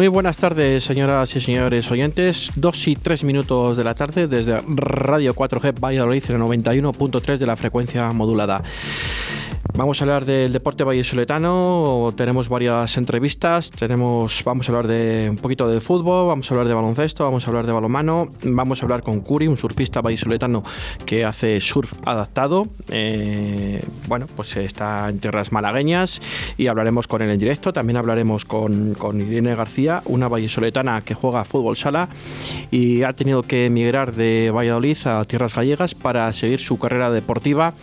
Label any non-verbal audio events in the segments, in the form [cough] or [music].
Muy buenas tardes, señoras y señores oyentes. Dos y tres minutos de la tarde desde Radio 4G Valladolid en el 91.3 de la frecuencia modulada. Vamos a hablar del deporte vallesoletano, tenemos varias entrevistas, tenemos, vamos a hablar de un poquito de fútbol, vamos a hablar de baloncesto, vamos a hablar de balonmano, vamos a hablar con Curi, un surfista vallesoletano que hace surf adaptado, eh, bueno, pues está en tierras malagueñas y hablaremos con él en directo, también hablaremos con, con Irene García, una vallesoletana que juega fútbol sala y ha tenido que emigrar de Valladolid a tierras gallegas para seguir su carrera deportiva.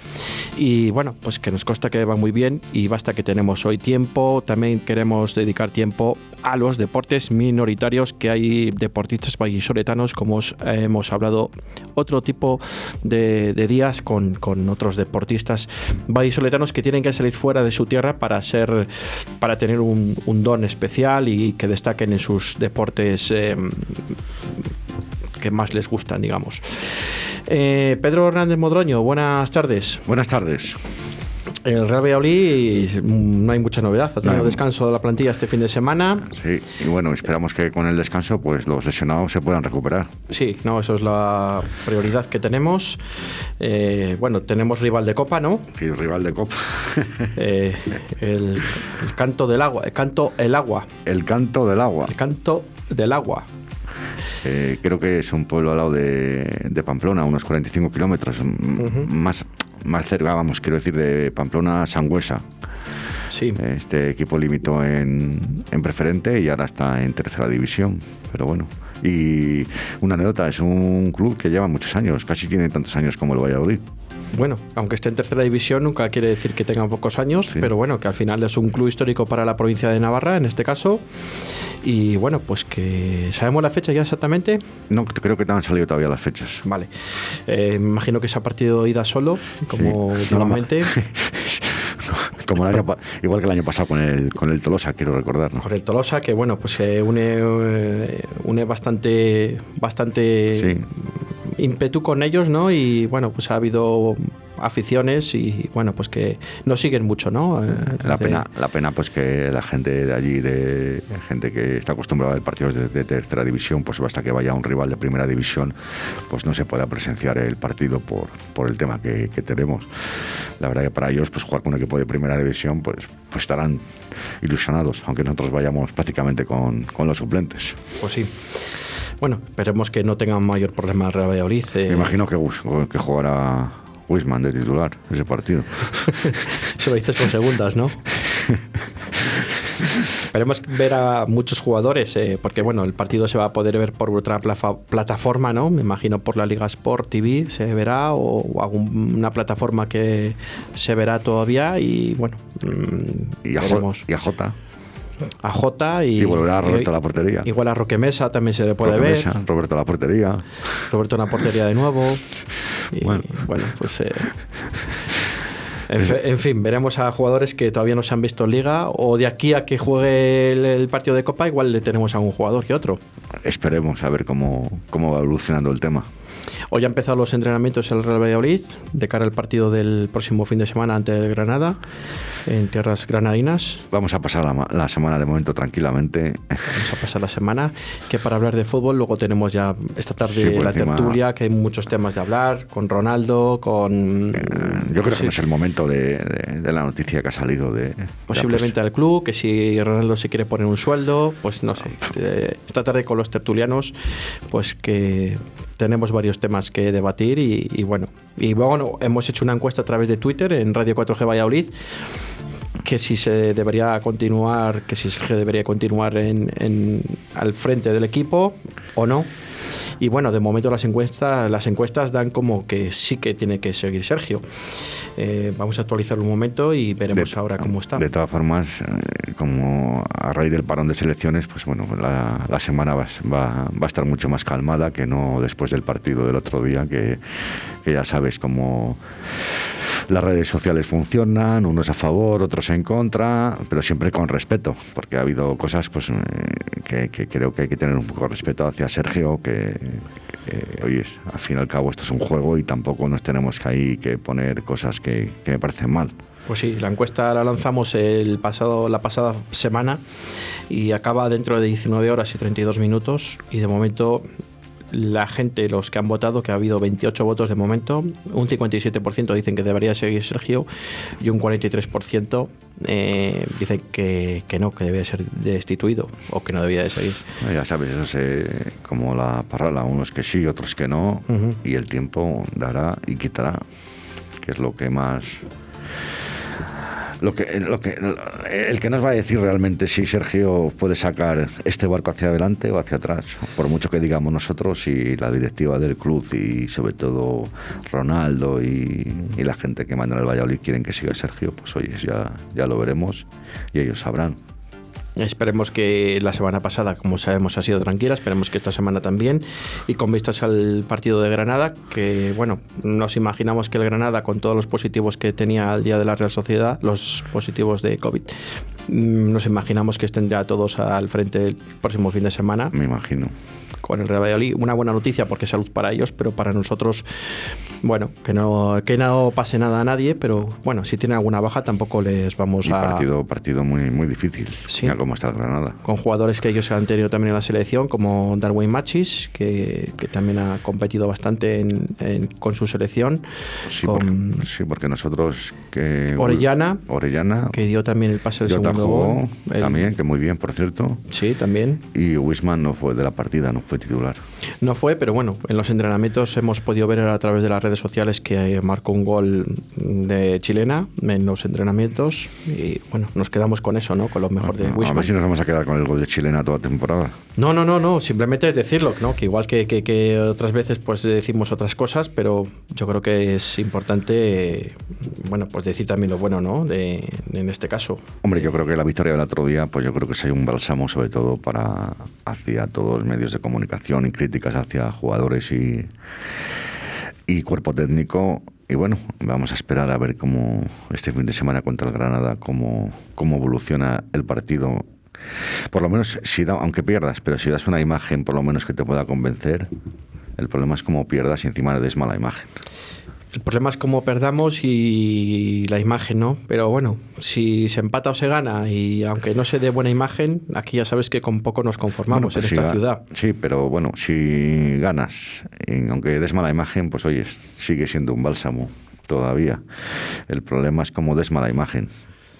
Y bueno, pues que nos consta que va muy bien y basta que tenemos hoy tiempo. También queremos dedicar tiempo a los deportes minoritarios, que hay deportistas vallisoletanos, como os, eh, hemos hablado otro tipo de, de días con, con, otros deportistas vallisoletanos que tienen que salir fuera de su tierra para ser para tener un, un don especial y que destaquen en sus deportes eh, que más les gustan, digamos. Eh, Pedro Hernández Modroño, buenas tardes. Buenas tardes. El Real Valladolid no hay mucha novedad. Ha tenido No. descanso de la plantilla este fin de semana. Sí, y bueno, esperamos que con el descanso pues los lesionados se puedan recuperar. Sí, no, eso es la prioridad que tenemos. Eh, bueno, tenemos rival de Copa, ¿no? Sí, rival de Copa. [laughs] Eh, el, el canto del agua, el canto el agua, el canto del agua. el canto del agua. Eh, creo que es un pueblo al lado de, de Pamplona, unos 45 kilómetros. más, más cerca, vamos, quiero decir, de Pamplona a Sangüesa. Sí, Este equipo limitó en, en preferente y ahora está en tercera división. Pero bueno. Y una anécdota, es un club que lleva muchos años, casi tiene tantos años como el Valladolid. Bueno, aunque esté en tercera división, nunca quiere decir que tenga pocos años, Sí. pero bueno, que al final es un club histórico para la provincia de Navarra, en este caso. Y bueno, pues que sabemos la fecha ya exactamente. No, creo que no han salido todavía las fechas. Vale. Eh, me imagino que se ha partido ida solo, como Sí. últimamente. [laughs] [laughs] Como el año igual que el año pasado con el, con el Tolosa, quiero recordar. ¿no? Con el Tolosa, que bueno, pues eh, une, eh, une bastante, bastante Sí. Ímpetu con ellos, ¿no? Y bueno, pues ha habido aficiones y bueno, pues que no siguen mucho, ¿no? Eh, La pena, la pena pues que la gente de allí, de gente que está acostumbrada a ver partidos de, de tercera división, pues basta que vaya un rival de primera división, pues no se pueda presenciar el partido por, por el tema que, que tenemos. La verdad que para ellos, pues jugar con un equipo de primera división, pues, pues estarán ilusionados, aunque nosotros vayamos prácticamente con, con los suplentes. Pues sí. Bueno, esperemos que no tengan mayor problema Real Valladolid. eh, Me imagino que, Gus- que jugará Wisman de titular ese partido. [laughs] Se lo dices con segundas, ¿no? Esperemos ver a muchos jugadores, eh, porque bueno, el partido se va a poder ver por otra plataforma, ¿no? Me imagino por la Liga Sport TV se verá o, o alguna plataforma que se verá todavía y bueno, mm, Y a, veremos y a Jota. A Jota y, Y volverá Roberto a la portería. Igual a Roque Mesa también se le puede Roque ver. Mesa, Roberto a la portería. Roberto en la portería de nuevo. [laughs] Y bueno, Bueno. pues. eh, en, fe- en fin, veremos a jugadores que todavía no se han visto en liga o de aquí a que juegue el, el partido de Copa, igual le tenemos a un jugador que otro. Esperemos a ver cómo, cómo va evolucionando el tema. Hoy ha empezado los entrenamientos en el Real Valladolid de cara al partido del próximo fin de semana ante el Granada en tierras granadinas. Vamos a pasar la, ma- la semana de momento tranquilamente. Vamos a pasar la semana. Que para hablar de fútbol, luego tenemos ya esta tarde Sí, la encima- tertulia, que hay muchos temas de hablar, con Ronaldo, con. Eh, Yo creo que no es el momento de, de- de la noticia que ha salido de... de- posiblemente al club, que si Ronaldo se quiere poner un sueldo, pues no sé. Eh, Esta tarde con los tertulianos, pues que tenemos varios temas que debatir y, y bueno. Y bueno, hemos hecho una encuesta a través de Twitter en Radio 4G Valladolid que si se debería continuar, que si Sergio debería continuar en, en- al frente del equipo o no. Y bueno, de momento las encuestas, las encuestas dan como que sí que tiene que seguir Sergio. Eh, vamos a actualizar un momento y veremos ahora cómo está. De todas formas, eh, como a raíz del parón de selecciones, pues bueno, la, la semana va, va, va, a estar mucho más calmada que no después del partido del otro día, que, que ya sabes cómo las redes sociales funcionan, unos a favor, otros en contra, pero siempre con respeto, porque ha habido cosas pues, eh, que, creo que hay que tener un poco de respeto hacia Sergio, que, que, oye, al fin y al cabo esto es un juego y tampoco nos tenemos que ahí que poner cosas que, que me parecen mal. Pues sí, la encuesta la lanzamos el pasado, la pasada semana y acaba dentro de 19 horas y 32 minutos y de momento la gente, los que han votado, que ha habido 28 votos de momento, un 57% dicen que debería seguir Sergio y un 43% eh, dicen que, que, no, que debe ser destituido o que no debía de seguir. Ya sabes, eso es como la parrala, unos que sí, otros que no, uh -huh. y el tiempo dará y quitará, que es lo que más lo que, lo que, el que nos va a decir realmente si Sergio puede sacar este barco hacia adelante o hacia atrás, por mucho que digamos nosotros y la directiva del club y sobre todo Ronaldo y, la gente que manda el Valladolid quieren que siga Sergio, pues oye, ya, ya lo veremos y ellos sabrán. Esperemos que la semana pasada, como sabemos, ha sido tranquila. Esperemos que esta semana también. Y con vistas al partido de Granada, que bueno, nos imaginamos que el Granada, con todos los positivos que tenía al día de la Real Sociedad, los positivos de COVID, mm, nos imaginamos que estén ya todos al frente el próximo fin de semana. Me imagino con el Real Valladolid. Una buena noticia porque salud para ellos, pero para nosotros, bueno, que no, que no pase nada a nadie, pero bueno, si tienen alguna baja tampoco les vamos y a... Partido, partido muy, muy difícil, sí. Cómo está el Granada. Con jugadores que ellos han tenido también en la selección, como Darwin Machis, que, que también ha competido bastante en, en, con su selección. Sí, con porque, sí, porque nosotros... que Orellana, Orellana, que dio también el pase del segundo jugó, gol. El, También, que muy bien, por cierto. Sí, también. Y Wisman no fue de la partida, no fue titular. No fue, pero bueno, en los entrenamientos hemos podido ver a través de las redes sociales que marcó un gol de chilena en los entrenamientos y bueno, nos quedamos con eso, ¿no? Con lo mejor de Wisman. A ver si nos vamos a quedar con el gol de chilena toda temporada. No, no, no, no, simplemente es decirlo, ¿no? Que igual que, que, que otras veces pues decimos otras cosas, pero yo creo que es importante, bueno, pues decir también lo bueno, ¿no? De, en este caso. Hombre, yo creo que la victoria del otro día, pues yo creo que es un bálsamo sobre todo para hacia todos los medios de comunicación y críticas hacia jugadores y, y cuerpo técnico. Y bueno, vamos a esperar a ver cómo este fin de semana contra el Granada, cómo, cómo evoluciona el partido. Por lo menos, si da, aunque pierdas, pero si das una imagen por lo menos que te pueda convencer, el problema es cómo pierdas y encima le des mala imagen. El problema es cómo perdamos y la imagen, ¿no? Pero bueno, si se empata o se gana y aunque no se dé buena imagen, aquí ya sabes que con poco nos conformamos bueno, pues en esta ciudad. Sí, pero bueno, si ganas, y aunque des mala imagen, pues oye, sigue siendo un bálsamo todavía. El problema es cómo des mala imagen.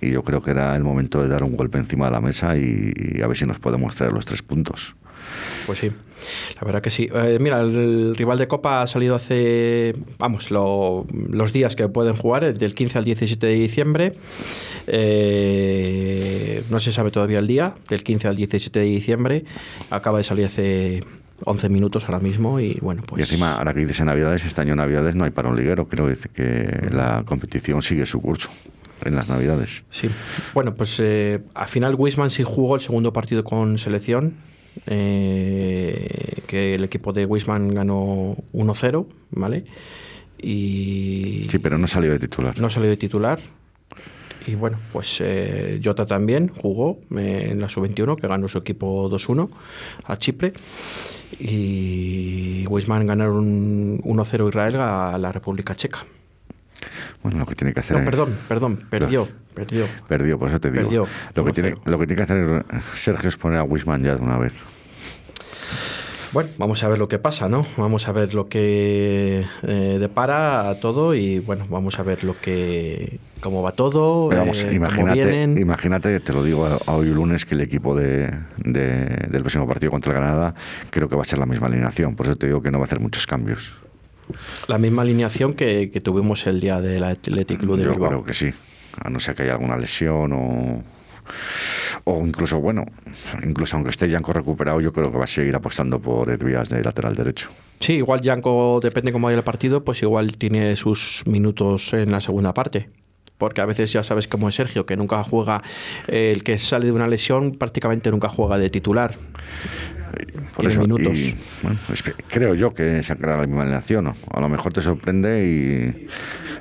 Y yo creo que era el momento de dar un golpe encima de la mesa y, y a ver si nos podemos traer los tres puntos. Pues sí, la verdad que sí. Eh, mira, el, rival de Copa ha salido hace, vamos, lo, los días que pueden jugar, del 15 al 17 de diciembre. Eh, no se sabe todavía el día, del 15 al 17 de diciembre. Acaba de salir hace 11 minutos ahora mismo y bueno, pues... Y encima, ahora que dices Navidades, este año Navidades no hay para un liguero, creo que la competición sigue su curso en las Navidades. Sí, bueno, pues eh, al final Wisman sí jugó el segundo partido con selección, eh, que el equipo de Wisman ganó 1-0, ¿vale? Y... Sí, pero no salió de titular. No salió de titular. Y bueno, pues eh, Jota también jugó eh, en la sub-21, que ganó su equipo 2-1 a Chipre. Y Wisman ganaron 1-0 Israel a la República Checa. Bueno, lo que tiene que hacer. No, perdón, perdón, perdió. No, perdió. Perdió, por eso te digo. Perdió, lo, que tiene, lo que tiene que hacer Sergio es poner a Wisman ya de una vez. Bueno, vamos a ver lo que pasa, ¿no? Vamos a ver lo que eh, depara a todo y bueno, vamos a ver lo que cómo va todo. Pero vamos, eh, imagínate, imagínate, te lo digo a, a hoy lunes, que el equipo de, de, del próximo partido contra el Granada creo que va a ser la misma alineación. Por eso te digo que no va a hacer muchos cambios. La misma alineación que, que tuvimos el día del Athletic Club de Yo Bilbao. creo que sí, a no ser que haya alguna lesión o o incluso, bueno, incluso aunque esté Yanko recuperado, yo creo que va a seguir apostando por Hervías de lateral derecho. Sí, igual Yanko, depende cómo vaya el partido, pues igual tiene sus minutos en la segunda parte. Porque a veces ya sabes cómo es Sergio, que nunca juega, eh, el que sale de una lesión prácticamente nunca juega de titular. Por eso, minutos. bueno, creo yo que sacará la misma alineación. A lo mejor te sorprende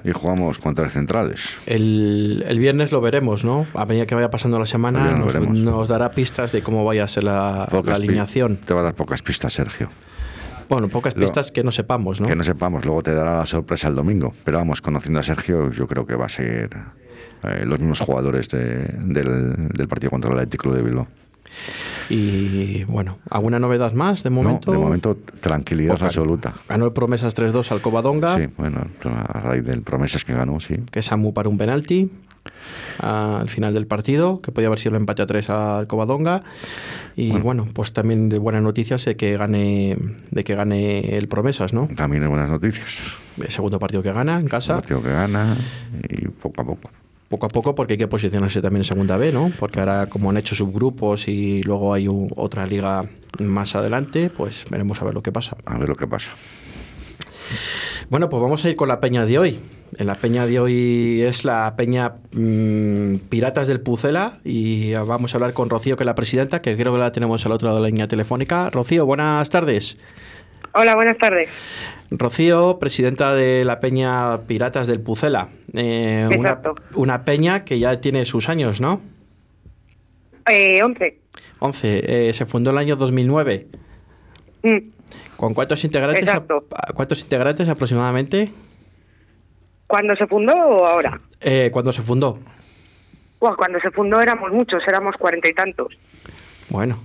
y, jugamos contra centrales. El, el, viernes lo veremos, ¿no? A medida que vaya pasando la semana, nos, dará pistas de cómo vaya a ser la, alineación. Te va a dar pocas pistas, Sergio. Bueno, pocas pistas que no sepamos, ¿no? Que no sepamos, luego te dará la sorpresa el domingo. Pero vamos, conociendo a Sergio, yo creo que va a ser eh, los mismos jugadores del, del partido contra el Atlético de Bilbao. Y bueno, ¿alguna novedad más de momento? de momento tranquilidad absoluta. Ganó el Promesas 3-2 al Covadonga. Sí, bueno, a raíz del Promesas que ganó, sí. Que Samu para un penalti al final del partido, que podía haber sido el empate a 3 al Covadonga. Y bueno. pues también de buenas noticias de que gane, de que gane el Promesas, ¿no? También de buenas noticias. El segundo partido que gana en casa. El partido que gana y poco a poco poco a poco porque hay que posicionarse también en segunda B, ¿no? Porque ahora como han hecho subgrupos y luego hay otra liga más adelante, pues veremos a ver lo que pasa. A ver lo que pasa. Bueno, pues vamos a ir con la peña de hoy. En la peña de hoy es la peña mm, Piratas del Pucela y vamos a hablar con Rocío, que es la presidenta, que creo que la tenemos al otro lado de la línea telefónica. Rocío, buenas tardes. Hola, buenas tardes. Rocío, presidenta de la Peña Piratas del Pucela. Eh, una, peña que ya tiene sus años, ¿no? Eh, 11. 11. Eh, se fundó el año 2009. Mm. ¿Con cuántos integrantes, cuántos integrantes aproximadamente? ¿Cuándo se fundó o ahora? Eh, cuando se fundó. cuando se fundó éramos muchos, éramos cuarenta y tantos. Bueno,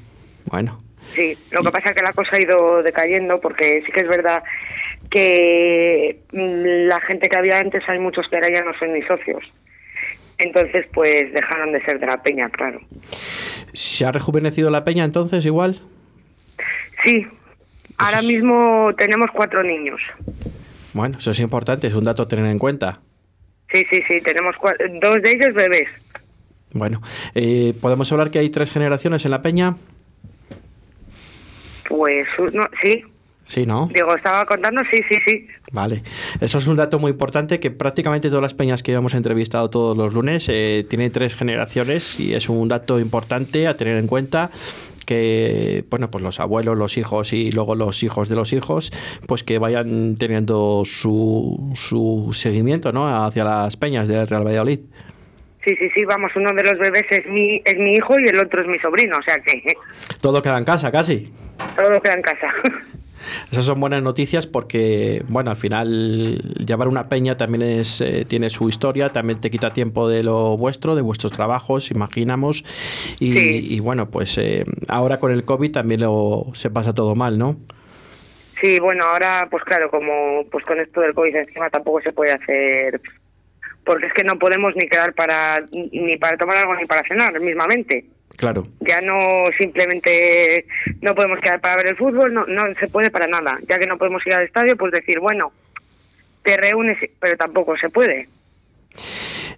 bueno. Sí, lo que pasa es que la cosa ha ido decayendo porque sí que es verdad que mm, la gente que había antes hay muchos que ahora ya no son ni socios. Entonces, pues dejaron de ser de la peña, claro. ¿Se ha rejuvenecido la peña entonces igual? Sí, ahora mismo tenemos cuatro niños. Bueno, eso es importante, es un dato a tener en cuenta. Sí, sí, sí, tenemos dos de ellos bebés. Bueno, eh, ¿podemos hablar que hay tres generaciones en la peña? Pues no, sí. Sí, ¿no? Digo, estaba contando, sí, sí, sí. Vale. Eso es un dato muy importante que prácticamente todas las peñas que hemos entrevistado todos los lunes eh, tienen tres generaciones y es un dato importante a tener en cuenta que bueno pues los abuelos los hijos y luego los hijos de los hijos pues que vayan teniendo su, su seguimiento no hacia las peñas del Real Valladolid Sí, sí, sí, vamos, uno de los bebés es mi, es mi hijo y el otro es mi sobrino, o sea que... [laughs] Todo queda en casa, casi. Todo queda en casa. [laughs] Esas son buenas noticias porque, bueno, al final llevar una peña también es, eh, tiene su historia, también te quita tiempo de lo vuestro, de vuestros trabajos, imaginamos. Y, bueno, pues eh, ahora con el COVID también lo, se pasa todo mal, ¿no? Sí, bueno, ahora pues claro, como pues con esto del COVID encima tampoco se puede hacer porque es que no podemos ni quedar para ni para tomar algo ni para cenar mismamente. Claro. Ya no simplemente no podemos quedar para ver el fútbol, no, no se puede para nada. Ya que no podemos ir al estadio, pues decir, bueno, te reúnes, pero tampoco se puede.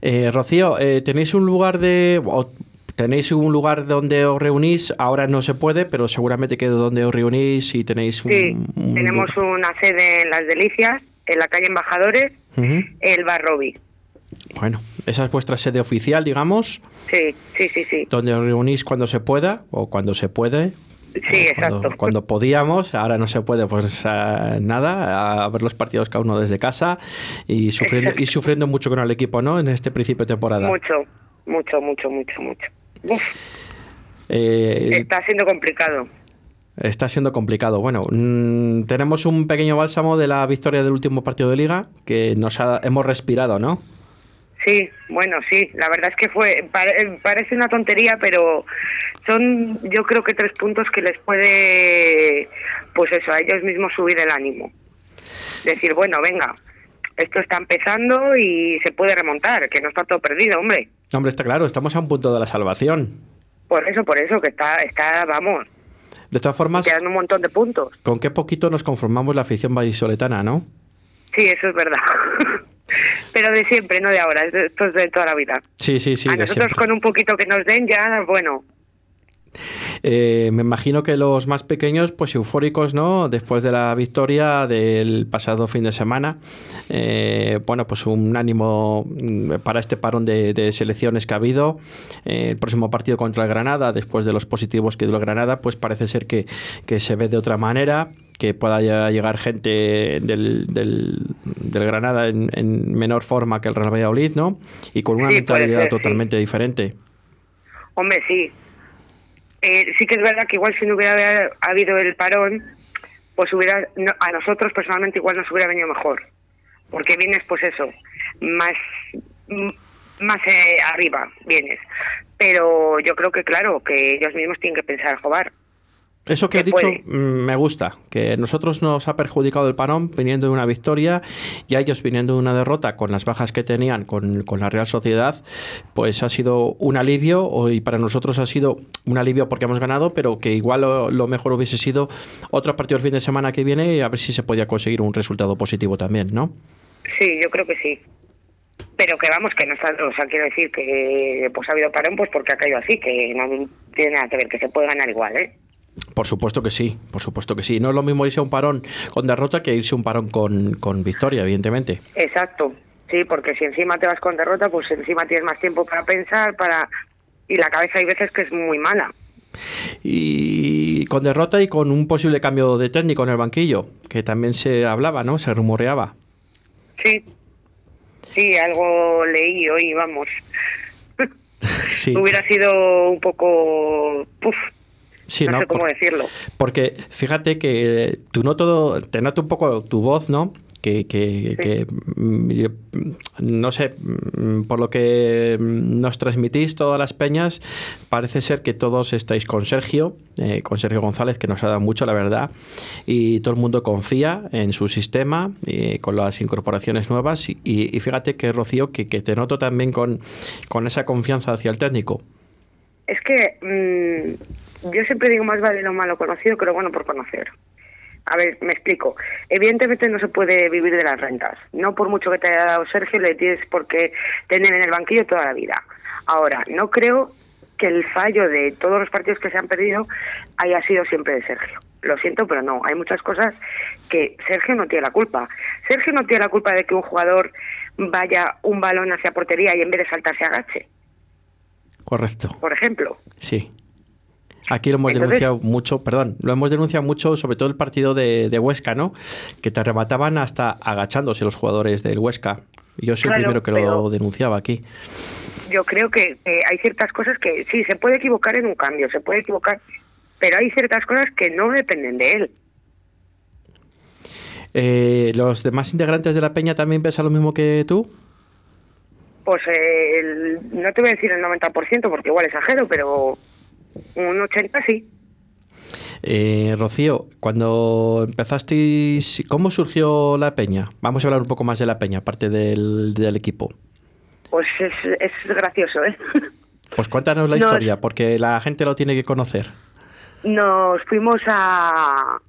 Eh, Rocío, eh, ¿tenéis un lugar de... ¿Tenéis un lugar donde os reunís? Ahora no se puede, pero seguramente que donde os reunís y tenéis un... Sí, tenemos una sede en Las Delicias, en la calle Embajadores, el Barrobi. Bueno, esa es vuestra sede oficial, digamos. Sí, sí, sí, sí. Donde os reunís cuando se pueda o cuando se puede. Sí, exacto. Cuando, podíamos, ahora no se puede, pues eh, nada, a ver los partidos cada uno desde casa y sufriendo, y sufriendo mucho con el equipo, ¿no? En este principio de temporada. Mucho, mucho, mucho, mucho, mucho. Eh, Está siendo complicado. Está siendo complicado. Bueno, mm, tenemos un pequeño bálsamo de la victoria del último partido de liga que nos hemos respirado, ¿no? Sí, bueno, sí, la verdad es que fue parece una tontería, pero son yo creo que tres puntos que les puede, pues eso, a ellos mismos subir el ánimo. Decir, bueno, venga, esto está empezando y se puede remontar, que no está todo perdido, hombre. Hombre, está claro, estamos a un punto de la salvación. Por eso, por eso, que está, está vamos. De todas formas... Quedan un montón de puntos. Con qué poquito nos conformamos la afición vallisoletana, ¿no? Sí, eso es verdad. [laughs] pero de siempre, no de ahora, esto es de toda la vida. Sí, sí, sí. A nosotros con un poquito que nos den ya, bueno, eh, me imagino que los más pequeños, pues eufóricos, ¿no? Después de la victoria del pasado fin de semana. Eh, bueno, pues un ánimo mm, para este parón de, selecciones que ha habido. Eh, el próximo partido contra el Granada, después de los positivos que dio el Granada, pues parece ser que, se ve de otra manera que pueda llegar gente del, del, Granada en, menor forma que el Real Valladolid, ¿no? Y con una mentalidad totalmente diferente. Hombre, sí, eh, sí que es verdad que igual si no hubiera habido el parón, pues hubiera a nosotros personalmente igual nos hubiera venido mejor, porque vienes pues eso, más más eh, arriba vienes. Pero yo creo que claro, que ellos mismos tienen que pensar, jugar eso que, he dicho mm, me gusta, que nosotros nos ha perjudicado el parón viniendo de una victoria y a ellos viniendo de una derrota con las bajas que tenían con, la Real Sociedad, pues ha sido un alivio y para nosotros ha sido un alivio porque hemos ganado, pero que igual lo, mejor hubiese sido otro partido el fin de semana que viene y a ver si se podía conseguir un resultado positivo también, ¿no? Sí, yo creo que sí. Pero que vamos, que no está, o sea, quiero decir que pues ha habido parón pues porque ha caído así, que no tiene nada que ver, que se puede ganar igual, ¿eh? Por supuesto que sí, por supuesto que sí. No es lo mismo irse a un parón con derrota que irse a un parón con, con victoria, evidentemente. Exacto, sí, porque si encima te vas con derrota, pues encima tienes más tiempo para pensar, para y la cabeza hay veces que es muy mala. Y con derrota y con un posible cambio de técnico en el banquillo, que también se hablaba, ¿no? Se rumoreaba. Sí, sí, algo leí hoy, vamos. [laughs] Sí. [laughs] Hubiera sido un poco... Puf, no, sé cómo decirlo. Porque fíjate que tú no todo, te noto un poco tu voz, ¿no? Que, que, mm, no sé, mm, por lo que mm, nos transmitís todas las peñas, parece ser que todos estáis con Sergio, eh, con Sergio González, que nos ha dado mucho, la verdad, y todo el mundo confía en su sistema, y con las incorporaciones nuevas, y, fíjate que Rocío, que, que te noto también con, con esa confianza hacia el técnico. Es que yo siempre digo más vale lo malo conocido que lo bueno por conocer. A ver, me explico. Evidentemente no se puede vivir de las rentas. No por mucho que te haya dado Sergio le tienes por qué tener en el banquillo toda la vida. Ahora, no creo que el fallo de todos los partidos que se han perdido haya sido siempre de Sergio. Lo siento, pero no. Hay muchas cosas que Sergio no tiene la culpa. Sergio no tiene la culpa de que un jugador vaya un balón hacia portería y en vez de saltar se agache. Correcto. Por ejemplo. Sí. Aquí lo hemos denunciado mucho, perdón, lo hemos denunciado mucho, sobre todo el partido de, Huesca, ¿no? Que te arrebataban hasta agachándose los jugadores del Huesca. Yo soy el primero que lo denunciaba aquí. Yo creo que hay ciertas cosas que sí, se puede equivocar en un cambio, se puede equivocar, pero hay ciertas cosas que no dependen de él. Eh, ¿Los demás integrantes de la Peña también piensan lo mismo que tú? Pues eh, no te voy a decir el 90% porque igual exagero, pero un 80 sí. Eh, Rocío, cuando empezasteis, ¿cómo surgió la peña? Vamos a hablar un poco más de la peña, aparte del, equipo. Pues es, es gracioso, ¿eh? [laughs] Pues cuéntanos la historia, porque la gente lo tiene que conocer. Nos fuimos a,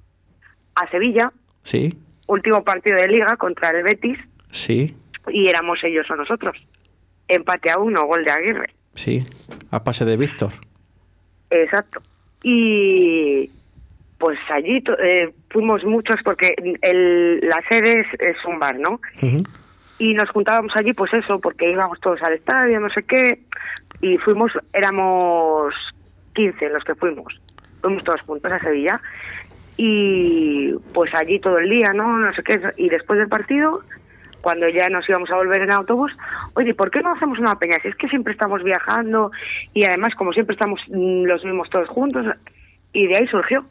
a Sevilla. Sí. Último partido de liga contra el Betis. Sí. Y éramos ellos o nosotros. Empate a uno, gol de Aguirre. Sí, a pase de Víctor. Exacto. Y pues allí eh, fuimos muchos porque el, la sede es, un bar, ¿no? Y nos juntábamos allí, pues eso, porque íbamos todos al estadio, no sé qué, y fuimos, éramos 15 los que fuimos, fuimos todos juntos a Sevilla, y pues allí todo el día, ¿no? No sé qué, y después del partido cuando ya nos íbamos a volver en autobús, oye, ¿por qué no hacemos una peña? Si es que siempre estamos viajando y además como siempre estamos mm, los mismos todos juntos y de ahí surgió.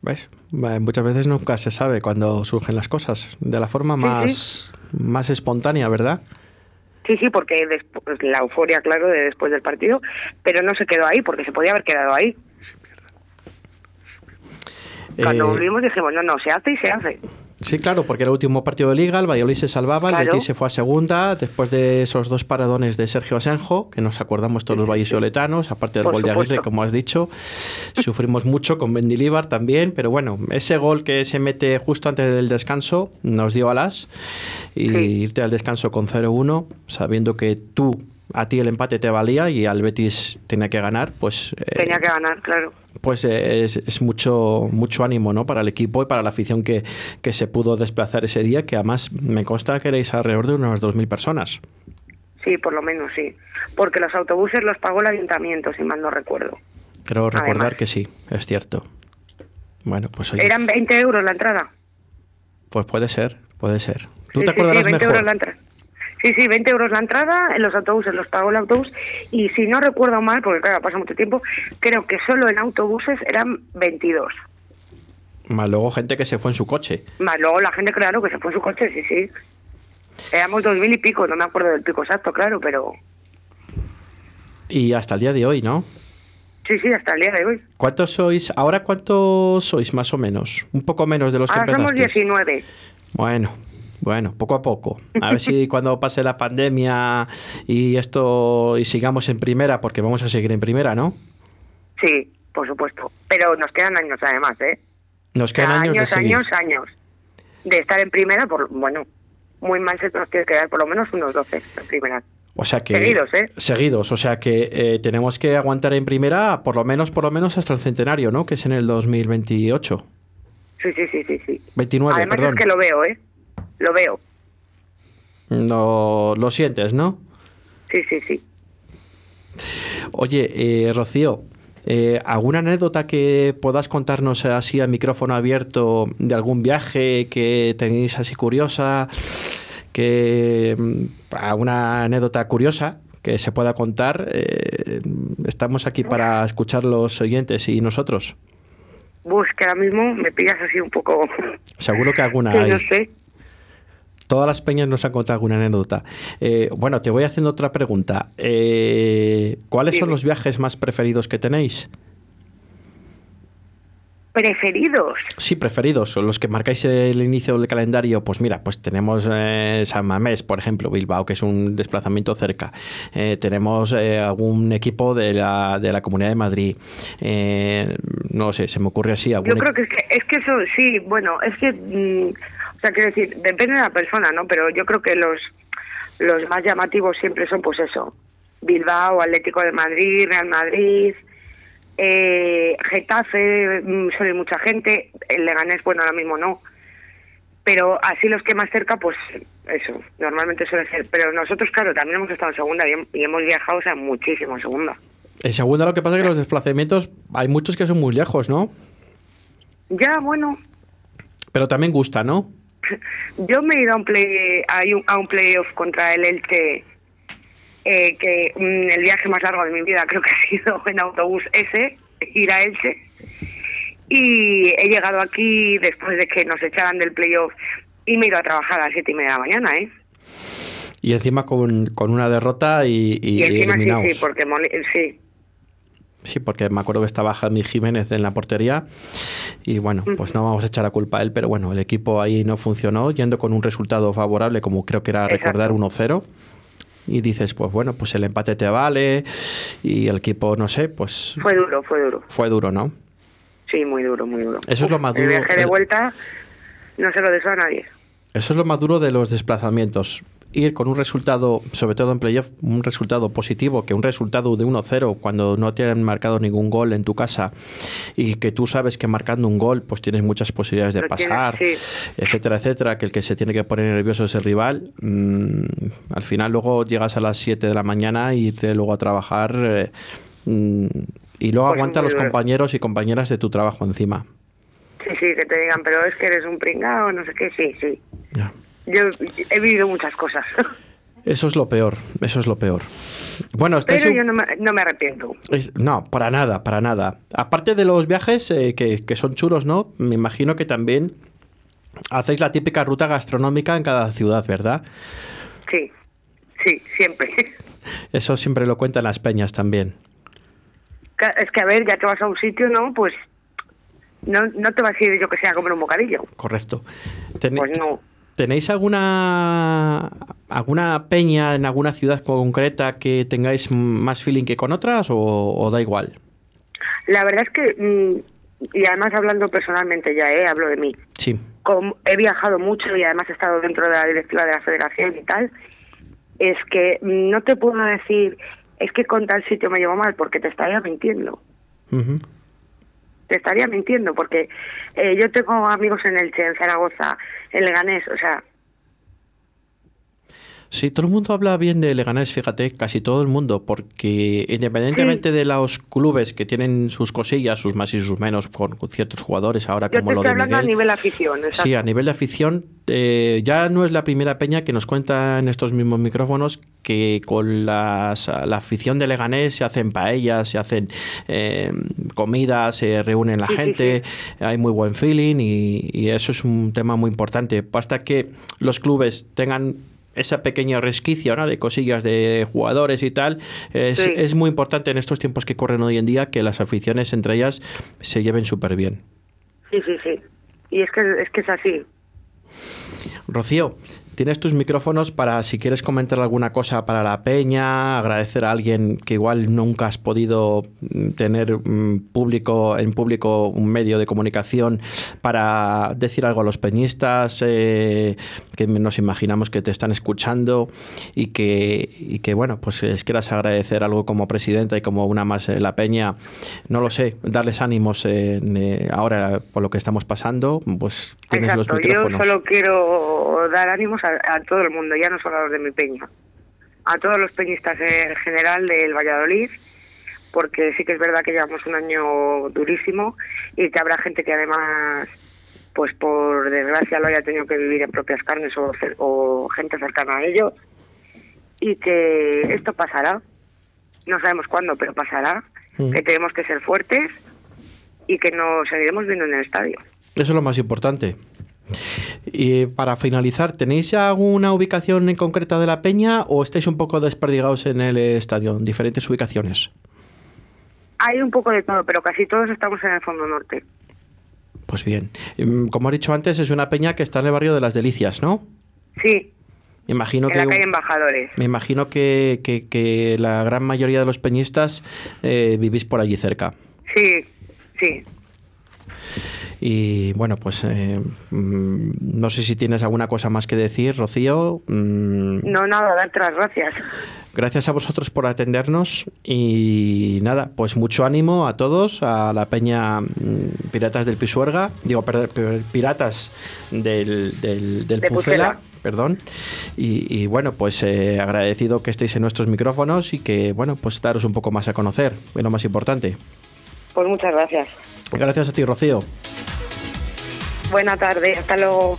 ¿Ves? Muchas veces nunca se sabe cuando surgen las cosas, de la forma más, más espontánea, ¿verdad? Sí, sí, porque después, la euforia, claro, de después del partido, pero no se quedó ahí, porque se podía haber quedado ahí. Cuando eh, volvimos dijimos, no, no, se hace y se hace. Sí, claro, porque era el último partido de Liga, el Valladolid se salvaba, el Claro. Betis se fue a segunda, después de esos dos paradones de Sergio Asenjo, que nos acordamos todos los vallisoletanos, aparte del Por gol de Aguirre, como has dicho. Sufrimos mucho con Mendilibar también, pero bueno, ese gol que se mete justo antes del descanso nos dio alas y Sí. irte al descanso con 0-1, sabiendo que tú, a ti el empate te valía y al Betis tenía que ganar, pues... eh, Tenía que ganar, claro. pues eh, es, es mucho mucho ánimo ¿no? para el equipo y para la afición que, que se pudo desplazar ese día, que además me consta que erais alrededor de unas 2.000 personas. Sí, por lo menos sí. Porque los autobuses los pagó el ayuntamiento, si mal no recuerdo. Creo recordar Además. que sí, es cierto. Bueno, pues oye, Eran 20 euros la entrada. pues puede ser, puede ser. ¿Tú Sí, te sí, acordarás sí, 20 mejor? euros la entrada. Sí, sí, 20 euros la entrada, en los autobuses los pagó el autobús y si no recuerdo mal, porque claro, pasa mucho tiempo, creo que solo en autobuses eran 22. Más luego gente que se fue en su coche. Más luego la gente, claro, que se fue en su coche, sí, sí. Éramos dos mil y pico, no me acuerdo del pico exacto, claro, pero Y hasta el día de hoy, ¿no? sí, sí, hasta el día de hoy. ¿Cuántos sois? ¿Ahora cuántos sois más o menos? Un poco menos de los que Ahora somos empezasteis. 19. Bueno, bueno, poco a poco. A ver si [laughs] cuando pase la pandemia y esto y sigamos en primera, porque vamos a seguir en primera, ¿no? Sí, por supuesto. Pero nos quedan años además, ¿eh? Nos quedan años, de años, seguir. años, años. De estar en primera, por bueno, muy mal se nos tiene que dar por lo menos unos 12 en primera. O sea que Seguidos, ¿eh? seguidos, o sea que eh, tenemos que aguantar en primera por lo menos por lo menos hasta el centenario, ¿no? Que es en el 2028. Sí, sí, sí, sí, sí. 29, Además perdón. es que lo veo, ¿eh? Lo veo. No lo sientes, ¿no? Sí, sí, sí. Oye, eh, Rocío, eh, ¿alguna anécdota que puedas contarnos así a micrófono abierto de algún viaje que tenéis así curiosa? Que mm, alguna anécdota curiosa que se pueda contar. eh, estamos aquí para escuchar los oyentes y nosotros. Que ahora mismo me pillas así un poco... Seguro que alguna [laughs] que hay. no sé. Todas las peñas nos han contado alguna anécdota. Eh, bueno, te voy haciendo otra pregunta. Eh, ¿Cuáles son los viajes más preferidos que tenéis? Preferidos. Sí, preferidos, los que marcáis el inicio del calendario, pues mira, pues tenemos eh, San Mamés, por ejemplo, Bilbao, que es un desplazamiento cerca. Eh, tenemos eh, algún equipo de la, de la Comunidad de Madrid. Eh, no sé, se me ocurre así. Algún Yo creo que es, que es que eso, sí, bueno, es que, mm, sea, quiero decir, depende de la persona, ¿no? Pero yo creo que los, los más llamativos siempre son, pues eso, Bilbao, Atlético de Madrid, Real Madrid, eh, Getafe, mm, suele mucha gente, el Leganés, bueno, ahora mismo no. Pero así los que más cerca, pues eso, normalmente suele ser. Pero nosotros, claro, también hemos estado en segunda y, y hemos viajado, o sea, muchísimo en segunda. En segunda, lo que pasa es que los desplazamientos, hay muchos que son muy lejos, ¿no? Ya, bueno, Pero también gusta, ¿no? [laughs] Yo me he ido a un, play, a un, playoff contra el Elche, eh, que mm, el viaje más largo de mi vida creo que ha sido [laughs] en autobús ese, ir a Elche. Y he llegado aquí después de que nos echaran del playoff y me he ido a trabajar a las siete y media de la mañana, ¿eh? Y encima con, con una derrota y, y, Y, encima sí, eliminados. sí, porque moli- sí, Sí, porque me acuerdo que estaba Javi Jiménez en la portería y bueno, pues no vamos a echar la culpa a él, pero bueno, el equipo ahí no funcionó, yendo con un resultado favorable, como creo que era recordar Exacto. 1-0. Y dices, pues bueno, pues el empate te vale y el equipo, no sé, pues fue duro, fue duro. fue duro, ¿no? Sí, muy duro, muy duro. Eso es lo más El duro, viaje de el- vuelta no se lo deseo a nadie. Eso es lo más duro de los desplazamientos. Ir con un resultado, sobre todo en playoff, un resultado positivo, que un resultado de 1-0 cuando no te han marcado ningún gol en tu casa y que tú sabes que marcando un gol pues tienes muchas posibilidades de Lo tienes, pasar, sí. etcétera, etcétera, que el que se tiene que poner nervioso es el rival. Mm, al final luego llegas a las 7 de la mañana y irte luego a trabajar eh, mm, y luego Pues aguanta a los compañeros y compañeras de tu trabajo encima. Sí, sí, que te digan, pero es que eres un pringao, no sé qué, sí, sí. Yo he vivido muchas cosas, [laughs] Eso es lo peor, eso es lo peor. Bueno, pero un- yo no me, no me arrepiento. Es- no, para nada, para nada. Aparte de los viajes eh, que, que son chulos, ¿no? Me imagino que también hacéis la típica ruta gastronómica en cada ciudad, ¿verdad? Sí, sí, siempre. [laughs] Eso siempre lo cuentan las peñas también. Es que, a ver, ya que vas a un sitio, ¿no? Pues no, no te vas a ir yo que sea a comer un bocadillo. Correcto. pues no. ¿Tenéis alguna alguna peña en alguna ciudad concreta que tengáis más feeling que con otras o, da igual? La verdad es que, mm, y además hablando personalmente ya, ¿eh? hablo de mí. Sí. he viajado mucho y además he estado dentro de la directiva de la federación y tal, es que no te puedo decir, es que con tal sitio me llevo mal porque te estaría mintiendo. Te estaría mintiendo porque eh, yo tengo amigos en Elche, en Zaragoza, en Leganés, o sea, Sí, todo el mundo habla bien de Leganés, fíjate, casi todo el mundo, porque independientemente de los clubes que tienen sus cosillas, sus más y sus menos, con, ciertos jugadores ahora como lo de hablando a nivel afición. Sí, a nivel de afición, eh, ya no es la primera peña que nos cuenta en estos mismos micrófonos que con las, la afición de Leganés se hacen paellas, se hacen eh, comidas, se reúnen la gente, hay muy buen feeling y, y eso es un tema muy importante. Basta que los clubes tengan esa pequeña resquicia ¿no? de cosillas de jugadores y tal, es, es, muy importante en estos tiempos que corren hoy en día que las aficiones entre ellas se lleven súper bien. Sí, sí, sí. Y es que, es que es así. Rocío, Tienes tus micrófonos para si quieres comentar alguna cosa para la peña, agradecer a alguien que igual nunca has podido mm, tener mm, público en público un medio de comunicación para decir algo a los peñistas eh, que nos imaginamos que te están escuchando y que, y que bueno, pues quieras agradecer algo como presidenta y como una más de la peña, no lo sé, darles ánimos eh, ahora por lo que estamos pasando, pues tienes los micrófonos. Yo solo quiero dar ánimos a, todo el mundo, ya no solo a los de mi peña, a todos los peñistas en general del Valladolid, porque sí que es verdad que llevamos un año durísimo y que habrá gente que además, pues por desgracia lo haya tenido que vivir en propias carnes o, gente cercana a ellos y que esto pasará. No sabemos cuándo, pero pasará. Mm. Que tenemos que ser fuertes y que nos seguiremos viendo en el estadio. Eso es lo más importante. Y para finalizar, ¿tenéis alguna ubicación en concreta de la peña o estáis un poco desperdigados en el estadio, en diferentes ubicaciones? Hay un poco de todo, pero casi todos estamos en el fondo norte. Pues bien. Mm, como he dicho antes, es una peña que está en el barrio de las Delicias, ¿no? Sí. Me imagino en que, la calle Embajadores. Me imagino que, que, la gran mayoría de los peñistas eh, vivís por allí cerca. Sí, sí. Y bueno, pues eh, mm, no sé si tienes alguna cosa más que decir, Rocío. Mm. No, nada, darte las gracias. Gracias a vosotros por atendernos y nada, pues mucho ánimo a todos, a la peña mm, Piratas del Pisuerga, digo, Piratas del, del, del Pucela, perdón. Y, bueno, pues eh, agradecido que estéis en nuestros micrófonos y que, bueno, pues daros un poco más a conocer, es lo más importante. Pues muchas gracias. Gracias a ti, Rocío. Buena tarde, hasta luego.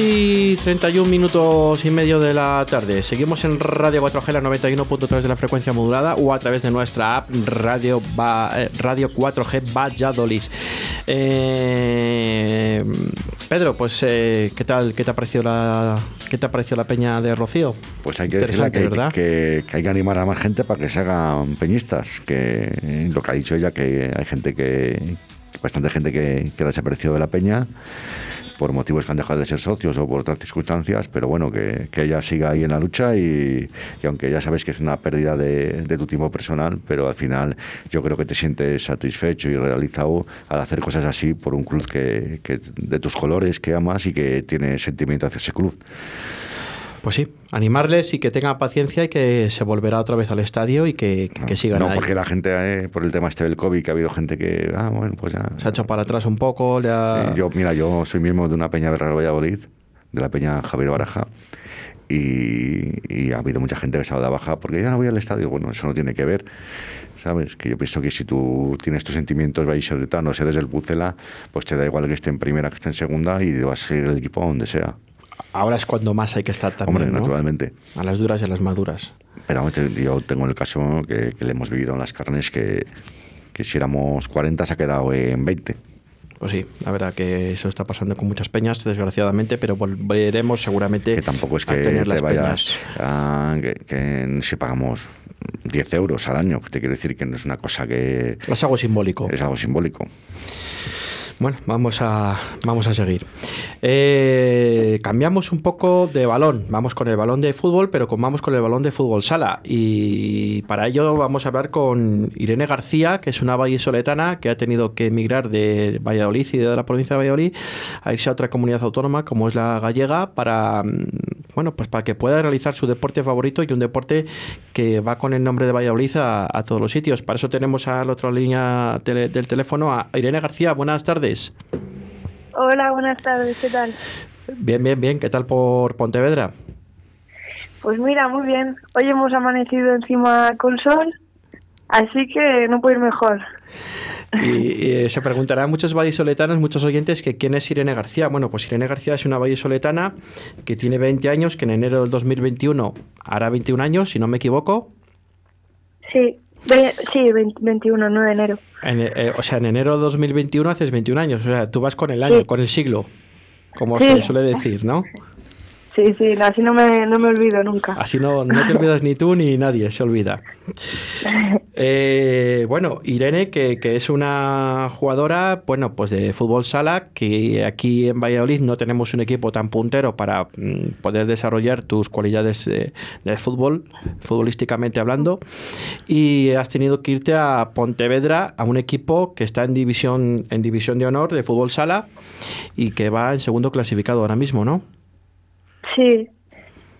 Y 31 minutos y medio de la tarde. Seguimos en Radio 4G, la 91.3 de la frecuencia modulada o a través de nuestra app Radio, eh, Radio 4G Valladolid. Eh, Pedro, pues eh, ¿qué tal? ¿Qué te ha parecido la qué te ha parecido la peña de Rocío? Pues hay que decirle que, que, hay que animar a más gente para que se hagan peñistas. Que lo que ha dicho ella, que hay gente que bastante gente que, que ha desaparecido de la peña por motivos que han dejado de ser socios o por otras circunstancias, pero bueno, que, que ella siga ahí en la lucha y, aunque ya sabes que es una pérdida de, de, tu tiempo personal, pero al final yo creo que te sientes satisfecho y realizado al hacer cosas así por un club que, que de tus colores, que amas y que tiene sentimiento hacia ese club. Pues sí, animarles y que tengan paciencia y que se volverá otra vez al estadio y que, que, sigan No, porque la gente, eh, por el tema este del COVID, que ha habido gente que, ah, bueno, pues ya... Se ha hecho para atrás un poco, yo, mira, yo soy miembro de una peña de Real Valladolid, de la peña Javier Baraja, y, ha habido mucha gente que se ha dado baja porque ya no voy al estadio. Bueno, eso no tiene que ver, ¿sabes? Que yo pienso que si tú tienes tus sentimientos vallisoletanos, eres del Pucela, pues te da igual que esté en primera que esté en segunda y vas a seguir el equipo donde sea ahora es cuando más hay que estar también. Hombre, naturalmente. A las duras y a las maduras. Pero yo tengo el caso que, le hemos vivido en las carnes que, que si éramos 40 se ha quedado en 20. Pues sí, la verdad que eso está pasando con muchas peñas, desgraciadamente, pero volveremos seguramente que tampoco es que tener te vayas que, que, si pagamos 10 euros al año, que te quiero decir que no es una cosa que... Es algo simbólico. Es algo simbólico. Bueno, vamos a, vamos a seguir. Eh, cambiamos un poco de balón. Vamos con el balón de fútbol, pero vamos con el balón de fútbol sala. Y para ello vamos a hablar con Irene García, que es una vallisoletana que ha tenido que emigrar de Valladolid y de la provincia de Valladolid a irse a otra comunidad autónoma, como es la gallega, para mm, bueno, pues para que pueda realizar su deporte favorito y un deporte que va con el nombre de Valladolid a, todos los sitios. Para eso tenemos a la otra línea del teléfono a Irene García. Buenas tardes. Hola, buenas tardes, ¿qué tal? Bien, bien, bien. ¿Qué tal por Pontevedra? Pues mira, muy bien. Hoy hemos amanecido encima con sol, así que no puede ir mejor. Y, se preguntarán muchos vallisoletanos, muchos oyentes, que quién es Irene García. Bueno, pues Irene García es una vallisoletana que tiene 20 años, que en enero del 2021 hará 21 años, si no me equivoco. Sí sí, 21, 9 de enero. Eh, o sea, en enero de 2021 haces 21 años. O sea, tú vas con el año, con el siglo, como se suele decir, ¿no? Sí, sí, así no me, no me olvido nunca. Así no, no te olvidas ni tú ni nadie, se olvida. [laughs] Eh, bueno, Irene, que, que, es una jugadora, bueno, pues de fútbol sala, que aquí en Valladolid no tenemos un equipo tan puntero para mm, poder desarrollar tus cualidades de, fútbol, futbolísticamente hablando, y has tenido que irte a Pontevedra, a un equipo que está en división, en división de honor de fútbol sala y que va en segundo clasificado ahora mismo, ¿no? Sí,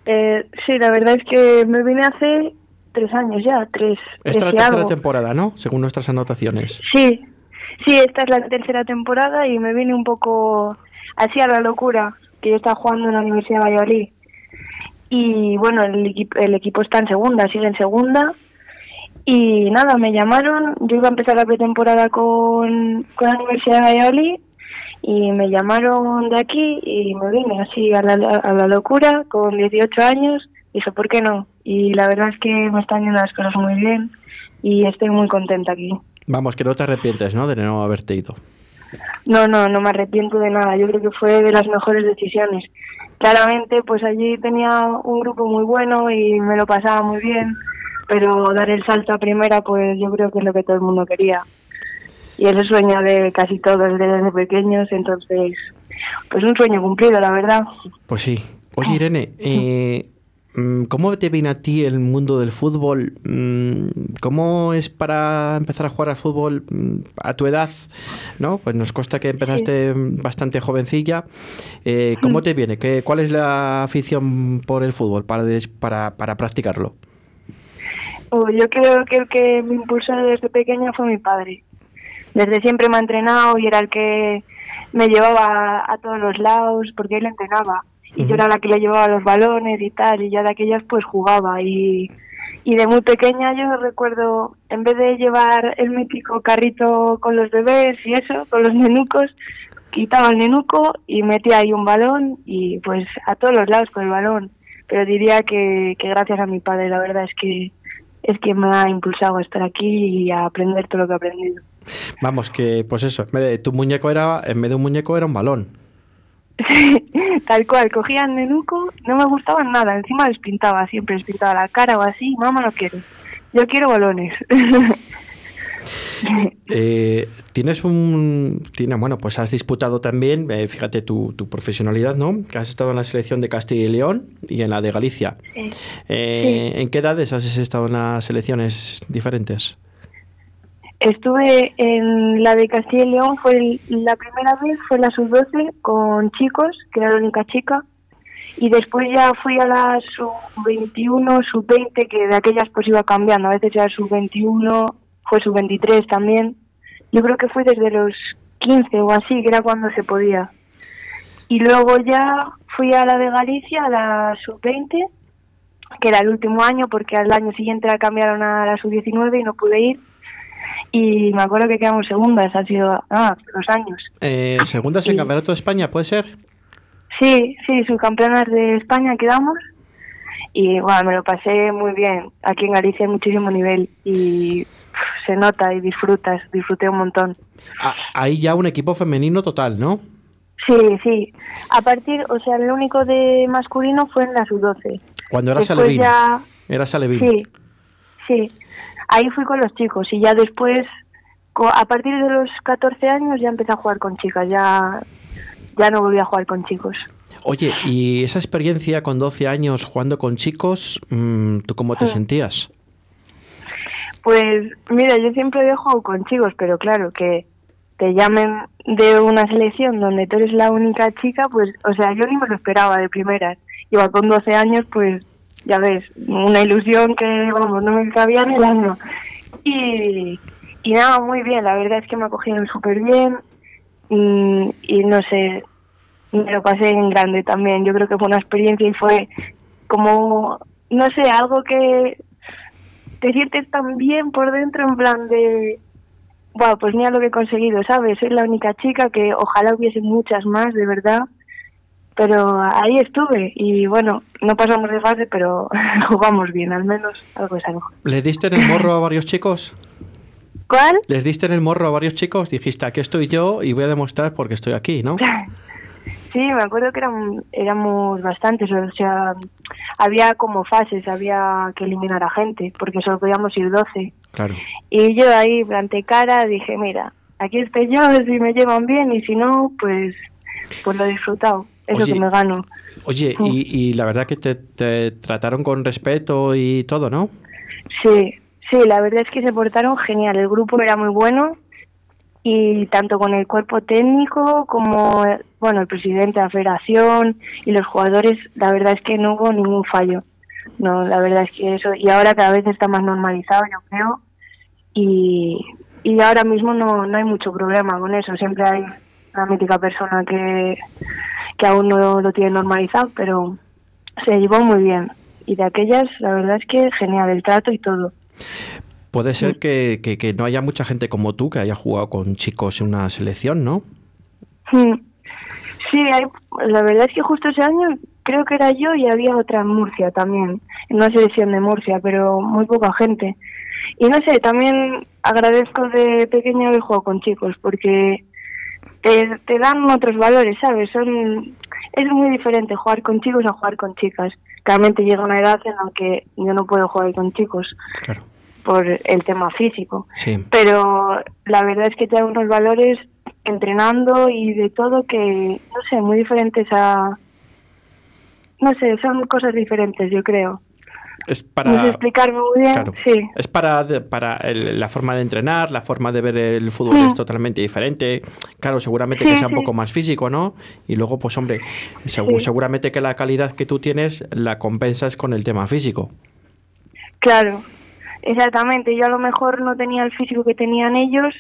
eh, sí, la verdad es que me vine hace tres años ya, tres. Esta es la tercera temporada, ¿no? Según nuestras anotaciones. Sí, sí, esta es la tercera temporada y me vine un poco así a la locura, que yo estaba jugando en la Universidad de Valladolid. Y bueno, el, equipo, el equipo está en segunda, sigue en segunda. Y nada, me llamaron, yo iba a empezar la pretemporada con, con la Universidad de Valladolid y me llamaron de aquí y me vine así a la, a la locura con 18 años. Dije, ¿por qué no? Y la verdad es que me están yendo las cosas muy bien y estoy muy contenta aquí. Vamos, que no te arrepientes, ¿no? De no haberte ido. No, no, no me arrepiento de nada. Yo creo que fue de las mejores decisiones. Claramente, pues allí tenía un grupo muy bueno y me lo pasaba muy bien, pero dar el salto a primera, pues yo creo que es lo que todo el mundo quería y es el sueño de casi todos desde pequeños, entonces, pues un sueño cumplido, la verdad. Pues sí. Oye, Irene, eh, mm, ¿cómo te viene a ti el mundo del fútbol? Mm, ¿Cómo es para empezar a jugar al fútbol mm, a tu edad? ¿no? Pues nos consta que empezaste bastante jovencilla. Eh, ¿Cómo te viene? ¿Qué, ¿Cuál es la afición por el fútbol para, para, para practicarlo? Oh, yo creo que el que me impulsó desde pequeña fue mi padre desde siempre me ha entrenado y era el que me llevaba a todos los lados porque él entrenaba y yo era la que le llevaba los balones y tal y ya de aquellas pues jugaba y, y de muy pequeña yo recuerdo en vez de llevar el mítico carrito con los bebés y eso, con los nenucos, quitaba el nenuco y metía ahí un balón y pues a todos los lados con el balón. Pero diría que, que gracias a mi padre, la verdad es que es quien me ha impulsado a estar aquí y a aprender todo lo que he aprendido. Vamos, que pues eso, tu muñeco era, en vez de un muñeco era un balón. [laughs] tal cual, cogía el nenuco, no me gustaba nada, encima les pintaba, siempre les pintaba la cara o así, mamá no quiero, yo quiero balones. [laughs] Eh, tienes un. Tiene, bueno, pues has disputado también, eh, fíjate tu, tu, profesionalidad, ¿no? Que has estado en la selección de Castilla y León y en la de Galicia. Sí. Eh, Sí. ¿En qué edades has estado en las selecciones diferentes? Estuve en la de Castilla y León, fue el- la primera vez, fue la sub-12 con chicos, que era la única chica, y después ya fui a la sub-21, sub-20, que de aquellas pues iba cambiando, a veces era sub-21, fue sub-23 también. Yo creo que fue desde los 15 o así, que era cuando se podía. Y luego ya fui a la de Galicia, a la sub-20, que era el último año, porque al año siguiente la cambiaron a la sub-19 y no pude ir. Y me acuerdo que quedamos segundas, ha sido ah, hace dos años. Eh, segundas en. Campeonato de España, ¿puede ser? Sí, sí, subcampeonas de España quedamos. Y bueno, me lo pasé muy bien. Aquí en Galicia hay muchísimo nivel y se nota y disfrutas, disfruté un montón. Ah, ahí ya un equipo femenino total, ¿no? Sí, sí. A partir, o sea, el único de masculino fue en la sub-12. Cuando eras Después ya, Eras Alevín. sí, sí. Ahí fui con los chicos y ya después, a partir de los 14 años ya empecé a jugar con chicas, ya, ya no volví a jugar con chicos. Oye, y esa experiencia con 12 años jugando con chicos, mm, ¿tú cómo te Sí. sentías? Pues mira, yo siempre he jugado con chicos, pero claro, que te llamen de una selección donde tú eres la única chica, pues, o sea, yo ni me lo esperaba de primeras. Iba con 12 años, pues, ya ves, una ilusión que, vamos, no me cabía en el año. Y, y nada, muy bien, la verdad es que me acogieron súper bien y, y no sé, me lo pasé en grande también. Yo creo que fue una experiencia y fue como, no sé, algo que te sientes tan bien por dentro en plan de wow, pues mira lo que he conseguido, ¿sabes? Soy la única chica que ojalá hubiese muchas más, de verdad. Pero ahí estuve y bueno, no pasamos de fase, pero [laughs] jugamos bien, al menos algo es algo. ¿Le diste en el morro a varios chicos? ¿Cuál? ¿Les diste en el morro a varios chicos? Dijiste, aquí estoy yo y voy a demostrar porque estoy aquí, ¿no? [laughs] Sí, me acuerdo que eran, éramos bastantes, o sea, había como fases, había que eliminar a gente, porque solo podíamos ir 12. Claro. Y yo ahí, plante cara, dije, mira, aquí estoy yo, si me llevan bien, y si no, pues, pues lo he disfrutado. Eso Oye, que me gano. Oye, y, y la verdad que te, te trataron con respeto y todo, ¿no? Sí, sí, la verdad es que se portaron genial. El grupo era muy bueno y tanto con el cuerpo técnico como, bueno, el presidente de la federación y los jugadores, la verdad es que no hubo ningún fallo. No, la verdad es que eso, y ahora cada vez está más normalizado, yo creo, y, y ahora mismo no, no hay mucho problema con eso. Siempre hay una mítica persona que, que aún no lo tiene normalizado, pero se llevó muy bien. Y de aquellas, la verdad es que genial, el trato y todo. Puede ser que, que- que no haya mucha gente como tú que haya jugado con chicos en una selección, ¿no? Mm. Sí, hay, la verdad es que justo ese año creo que era yo y había otra en Murcia también, en una selección de Murcia, pero muy poca gente. Y no sé, también agradezco de pequeño haber jugado con chicos porque te, te dan otros valores, ¿sabes? Son Es muy diferente jugar con chicos a jugar con chicas. Realmente llega una edad en la que yo no puedo jugar con chicos Claro. por el tema físico. Sí. Pero la verdad es que te da unos valores entrenando y de todo que, no sé, muy diferentes a... No sé, son cosas diferentes, yo creo. Es No sé para. explicarme muy bien. Claro. Sí, Es para, para el- la forma de entrenar, la forma de ver el fútbol es totalmente diferente. Claro, seguramente Sí, que sea un poco más físico, ¿no? Y luego, pues hombre, seguramente que la calidad que tú tienes la compensas con el tema físico. claro. Exactamente, yo a lo mejor no tenía el físico que tenían ellos,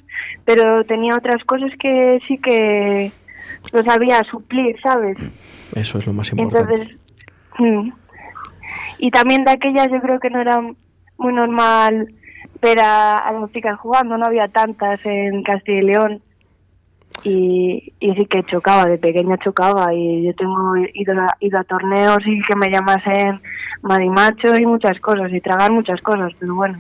pero tenía otras cosas que sí que lo sabía suplir, ¿sabes? Eso es lo más importante. Entonces, mm. Y también de aquellas yo creo que no era muy normal ver a, a las chicas jugando, no había tantas en Castilla y León. Y, y sí que chocaba, de pequeña chocaba. Y yo tengo ido a, ido a torneos y que me llamasen marimacho y muchas cosas, y tragar muchas cosas, pero bueno,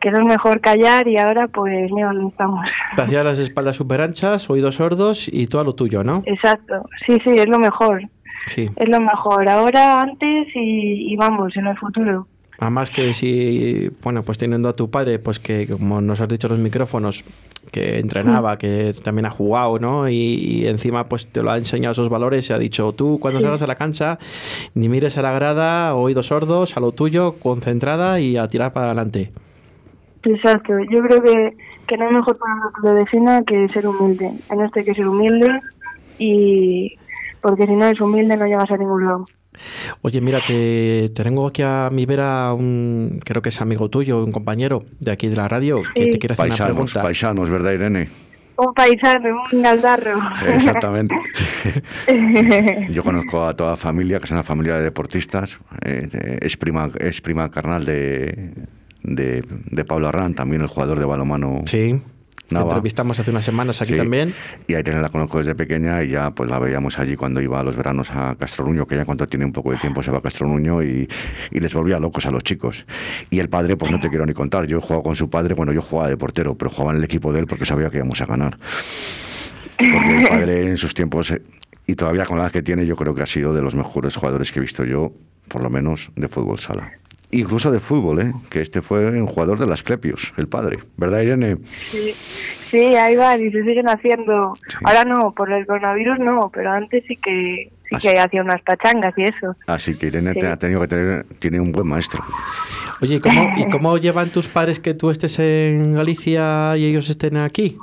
que es mejor callar y ahora pues mira, no estamos. Te hacías las espaldas súper anchas, oídos sordos y todo lo tuyo, ¿no? Exacto, sí, sí, es lo mejor. Sí. Es lo mejor ahora, antes y, y vamos, en el futuro. Además que si, bueno, pues teniendo a tu padre, pues que como nos has dicho los micrófonos, que entrenaba, que también ha jugado, ¿no? Y, y encima pues te lo ha enseñado esos valores y ha dicho, tú cuando salgas a la cancha, ni mires a la grada, oídos sordos, a lo tuyo, concentrada y a tirar para adelante. Exacto, yo creo que, que no hay mejor palabra que lo defina que ser humilde. En esto hay que ser humilde y porque si no eres humilde no llegas a ningún lado. Oye, mira, te, te tengo aquí a mi vera un, creo que es amigo tuyo, un compañero de aquí de la radio, que Sí. te quiere hacer una Paisanos, pregunta. paisanos, ¿verdad, Irene? Un paisano, un galdarro. Exactamente. [laughs] Yo conozco a toda la familia, que es una familia de deportistas. eh, es, prima, es prima carnal de, de, de Pablo Arrán, también el jugador de balonmano. Sí, Nava. entrevistamos hace unas semanas aquí Sí. también. Y ahí también la conozco desde pequeña y ya pues la veíamos allí cuando iba a los veranos a Castronuño, que ya cuando tiene un poco de tiempo se va a Castronuño y, y les volvía locos a los chicos. Y el padre, pues no te quiero ni contar, yo he jugado con su padre, bueno, yo jugaba de portero, pero jugaba en el equipo de él porque sabía que íbamos a ganar. Porque el padre en sus tiempos, eh, y todavía con la edad que tiene, yo creo que ha sido de los mejores jugadores que he visto yo, por lo menos de fútbol sala. Incluso de fútbol, ¿eh? que este fue un jugador de las Clepios, el padre. ¿Verdad, Irene? Sí, sí, ahí van y se siguen haciendo. Ahora no, por el coronavirus no, pero antes sí que sí que hacía unas pachangas y eso. Así que Irene Sí. te ha tenido que tener, tiene un buen maestro. Oye, ¿y cómo, ¿y cómo [laughs] llevan tus padres que tú estés en Galicia y ellos estén aquí?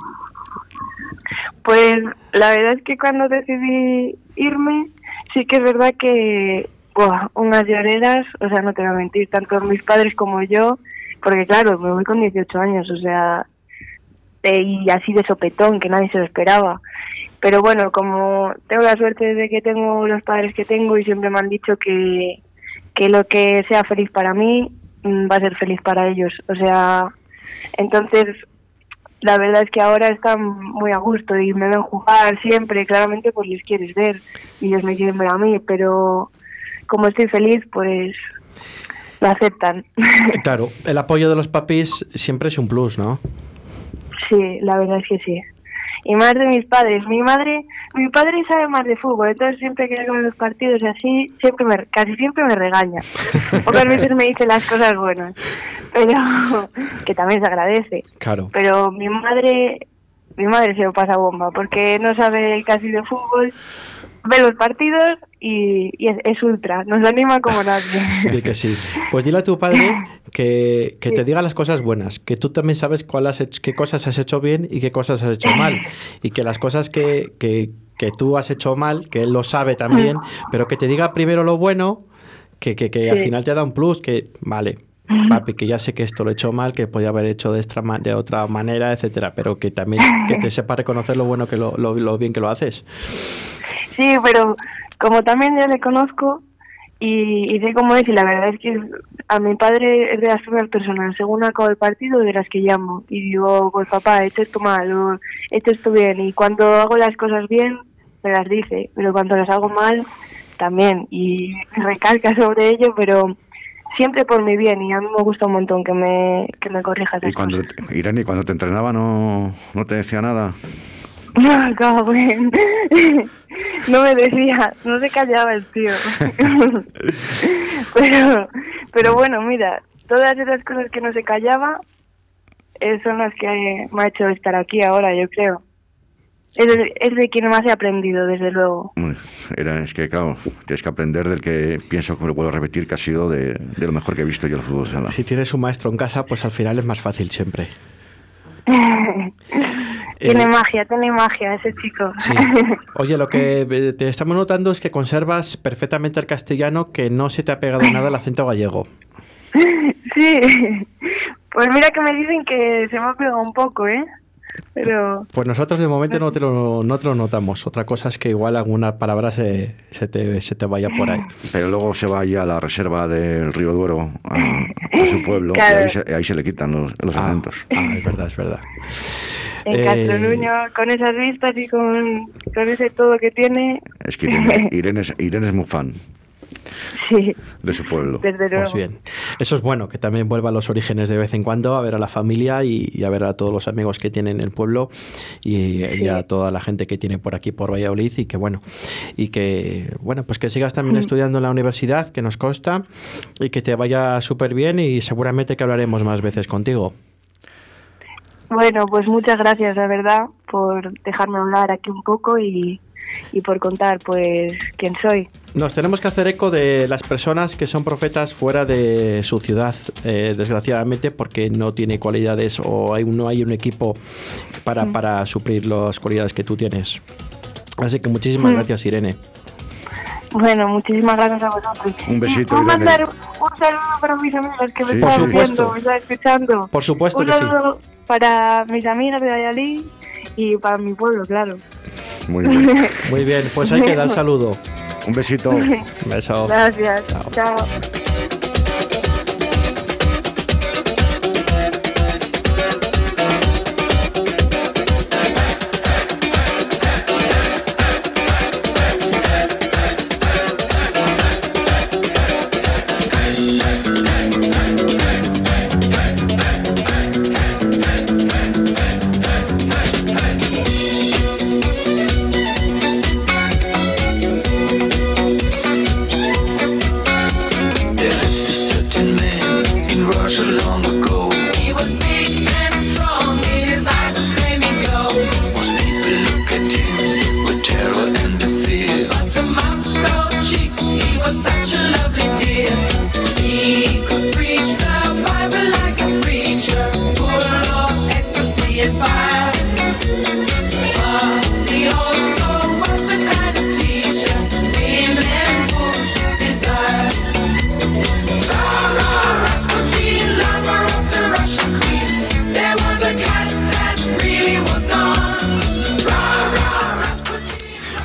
Pues la verdad es que cuando decidí irme, sí que es verdad que, unas lloreras, o sea, no te voy a mentir, tanto mis padres como yo, porque claro, me voy con 18 años, o sea, eh, y así de sopetón, que nadie se lo esperaba. Pero bueno, como tengo la suerte de que tengo los padres que tengo y siempre me han dicho que, que lo que sea feliz para mí mm, va a ser feliz para ellos. O sea, entonces la verdad es que ahora están muy a gusto y me ven jugar siempre, claramente pues les quieres ver y ellos me quieren ver a mí, pero como estoy feliz pues lo aceptan. [laughs] Claro, el apoyo de los papis siempre es un plus, ¿no? sí, la verdad es que sí. Y más de mis padres. Mi madre, mi padre sabe más de fútbol, entonces siempre que hago los partidos y así, siempre me, casi siempre me regaña. [laughs] Pocas veces me dice las cosas buenas, pero [laughs] que también se agradece. Claro. Pero mi madre, mi madre se lo pasa bomba porque no sabe casi de fútbol, ve los partidos y, y es, es ultra, nos anima como nadie. [laughs] Que sí. Pues dile a tu padre que, que te diga las cosas buenas, que tú también sabes cuál has hecho- qué cosas has hecho bien y qué cosas has hecho mal. Y que las cosas que, que, que tú has hecho mal, que él lo sabe también, [laughs] pero que te diga primero lo bueno, que, que, que al final te da un plus, que vale. Papi, que ya sé que esto lo he hecho mal, que podía haber hecho de, extra de otra manera, etcétera, pero que también que te sepa reconocer lo bueno que lo, lo, bien que lo haces. Sí, pero como también ya le conozco y, y sé cómo es, y la verdad es que a mi padre es de las primeras personas, según acabo el partido, de las que llamo. Y digo, pues papá, esto mal, o hecho esto bien. Y cuando hago las cosas bien, me las dice, pero cuando las hago mal, también. Y recalca sobre ello, pero siempre por mi bien. Y a mí me gusta un montón que me, que me corrija esas Y cuando, te- Irene, cuando te entrenaba no, no te decía nada. [laughs] No, cabrón. [laughs] No me decía, no se callaba el tío. [laughs] Pero, pero bueno, mira, todas esas cosas que no se callaba eh, son las que me ha hecho estar aquí ahora, yo creo. Es de, es de quien más he aprendido, desde luego. Era, es que, claro, tienes que aprender del que pienso, que lo puedo repetir, que ha sido de, de lo mejor que he visto yo el fútbol sala. Si tienes un maestro en casa, pues al final es más fácil siempre. [laughs] tiene Eh, magia, tiene magia ese chico. Sí. Oye, lo que te estamos notando es que conservas perfectamente el castellano, que no se te ha pegado nada el acento gallego. [laughs] sí. Pues mira que me dicen que se me ha pegado un poco, ¿eh? Pero Pues nosotros de momento no te lo, no te lo notamos. Otra cosa es que igual alguna palabra se, se, te, se te vaya por ahí. Pero luego se va ahí a la reserva del Río Duero, a, a su pueblo, Claro. y ahí se, ahí se le quitan los, los Ah, acentos. ah, es verdad, es verdad. en Eh, Castronuño, con esas vistas y con, con ese todo que tiene, Es que Irene, Irene es, Irene es muy fan sí, de su pueblo. desde luego. Pues bien. Eso es bueno, que también vuelva a los orígenes de vez en cuando, a ver a la familia y, a ver a todos los amigos que tiene en el pueblo y, a toda la gente que tiene por aquí, por Valladolid y que bueno, y que bueno, pues que sigas también estudiando en la universidad, que nos consta, y que te vaya súper bien y seguramente que hablaremos más veces contigo. Bueno, pues muchas gracias, la verdad, por dejarme hablar aquí un poco y, y por contar pues quién soy. Nos tenemos que hacer eco de las personas que son profetas fuera de su ciudad, eh, desgraciadamente, porque no tiene cualidades o hay, no hay un equipo para, mm. para suplir las cualidades que tú tienes. Así que muchísimas mm. gracias, Irene. Bueno, muchísimas gracias a vosotros. Un besito. ¿Puedo mandar un saludo para mis amigas que me están viendo, me están escuchando? Por supuesto un que saludo para mis amigas de Valladolid y para mi pueblo, claro. Muy bien. Muy bien, pues hay que dar [laughs] saludo. Un besito. [laughs] Un beso. Gracias. Chao.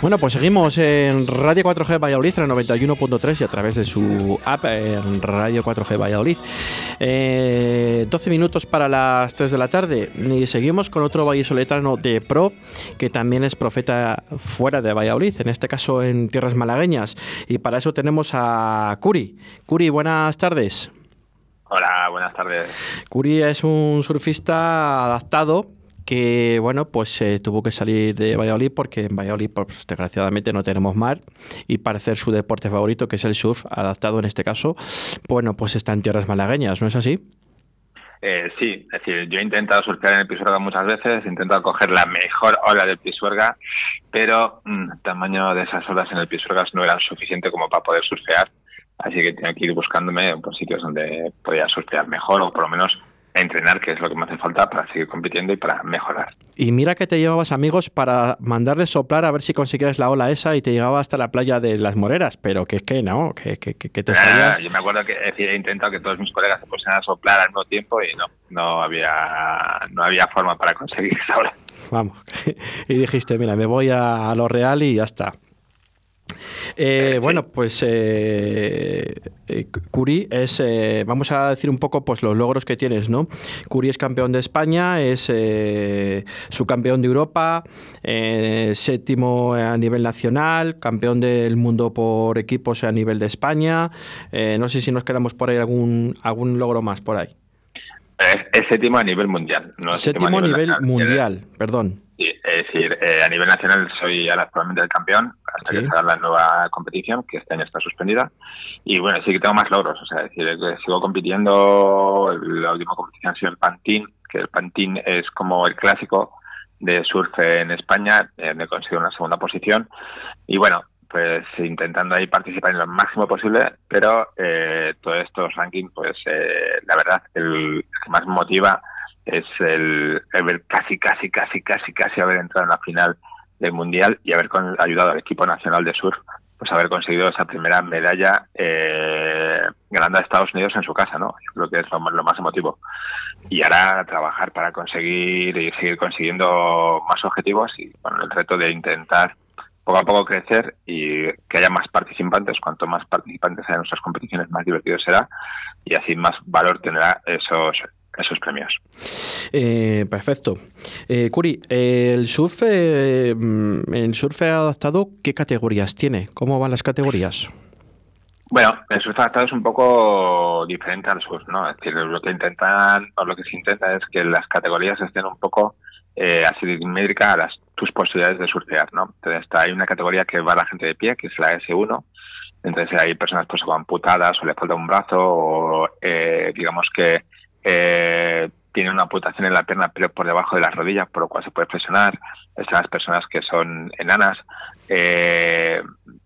Bueno, pues seguimos en Radio 4G Valladolid, en el 91.3 y a través de su app en Radio 4G Valladolid. 12 eh, minutos para las 3 de la tarde y seguimos con otro vallisoletano de pro que también es profeta fuera de Valladolid, en este caso en tierras malagueñas. Y para eso tenemos a Curi. Curi, buenas tardes. Hola, buenas tardes. Curi es un surfista adaptado que bueno, pues eh, tuvo que salir de Valladolid porque en Valladolid, pues, desgraciadamente, no tenemos mar y para hacer su deporte favorito, que es el surf, adaptado en este caso, bueno, pues está en tierras malagueñas, ¿no es así? Eh, sí, es decir, yo he intentado surfear en el Pisuerga muchas veces, he intentado coger la mejor ola del Pisuerga, pero mm, el tamaño de esas olas en el Pisuerga no eran suficiente como para poder surfear, así que tengo que ir buscándome por sitios donde podía surfear mejor o por lo menos entrenar, que es lo que me hace falta para seguir compitiendo y para mejorar. Y mira que te llevabas amigos para mandarles soplar a ver si conseguías la ola esa y te llegaba hasta la playa de las Moreras, pero que es que no, que, que, que te salías... Yo me acuerdo que he intentado que todos mis colegas se pusieran a soplar al mismo tiempo y no, no había, no había forma para conseguir esa ola. Vamos, [laughs] y dijiste, mira, me voy a lo real y ya está. Eh, bueno, pues eh, eh, Curi es, vamos a decir un poco pues los logros que tienes, ¿no? Curi es campeón de España, es subcampeón de Europa, séptimo a nivel nacional, campeón del mundo por equipos a nivel de España. no sé si nos quedamos por ahí algún, algún logro más por ahí. Es, séptimo a nivel mundial. No séptimo, a nivel, mundial, perdón. Sí, es decir, a nivel nacional soy actualmente el campeón hasta que salga la nueva competición, que este año está suspendida. Y bueno, sí que tengo más logros, o sea, decir, sigo compitiendo, la última competición ha sido el Pantín, que el Pantín es como el clásico de surf en España, eh, me consigo una segunda posición. Y bueno, pues intentando ahí participar en lo máximo posible, pero eh, todos estos rankings, pues eh, la verdad, el que más motiva es el, ver casi, casi, casi, casi, casi haber entrado en la final del Mundial y haber ayudado al equipo nacional de surf pues haber conseguido esa primera medalla eh, ganando a Estados Unidos en su casa, ¿no? creo que es lo, más emotivo. Y ahora trabajar para conseguir y seguir consiguiendo más objetivos y bueno, el reto de intentar poco a poco crecer y que haya más participantes. Cuanto más participantes haya en nuestras competiciones, más divertido será y así más valor tendrá esos esos premios. Eh, perfecto. Eh, Curi, el surf, eh, el surf adaptado, ¿qué categorías tiene? ¿Cómo van las categorías? Bueno, el surf adaptado es un poco diferente al surf, ¿no? Es decir, lo que intentan, o lo que se intenta es que las categorías estén un poco eh, asimétricas a las, tus posibilidades de surfear, ¿no? Entonces, está, hay una categoría que va a la gente de pie, que es la S1, entonces hay personas pues amputadas o le falta un brazo o eh, digamos que eh, tiene una amputación en la pierna pero por debajo de las rodillas, por lo cual se puede presionar. Están las personas que son enanas. Eh,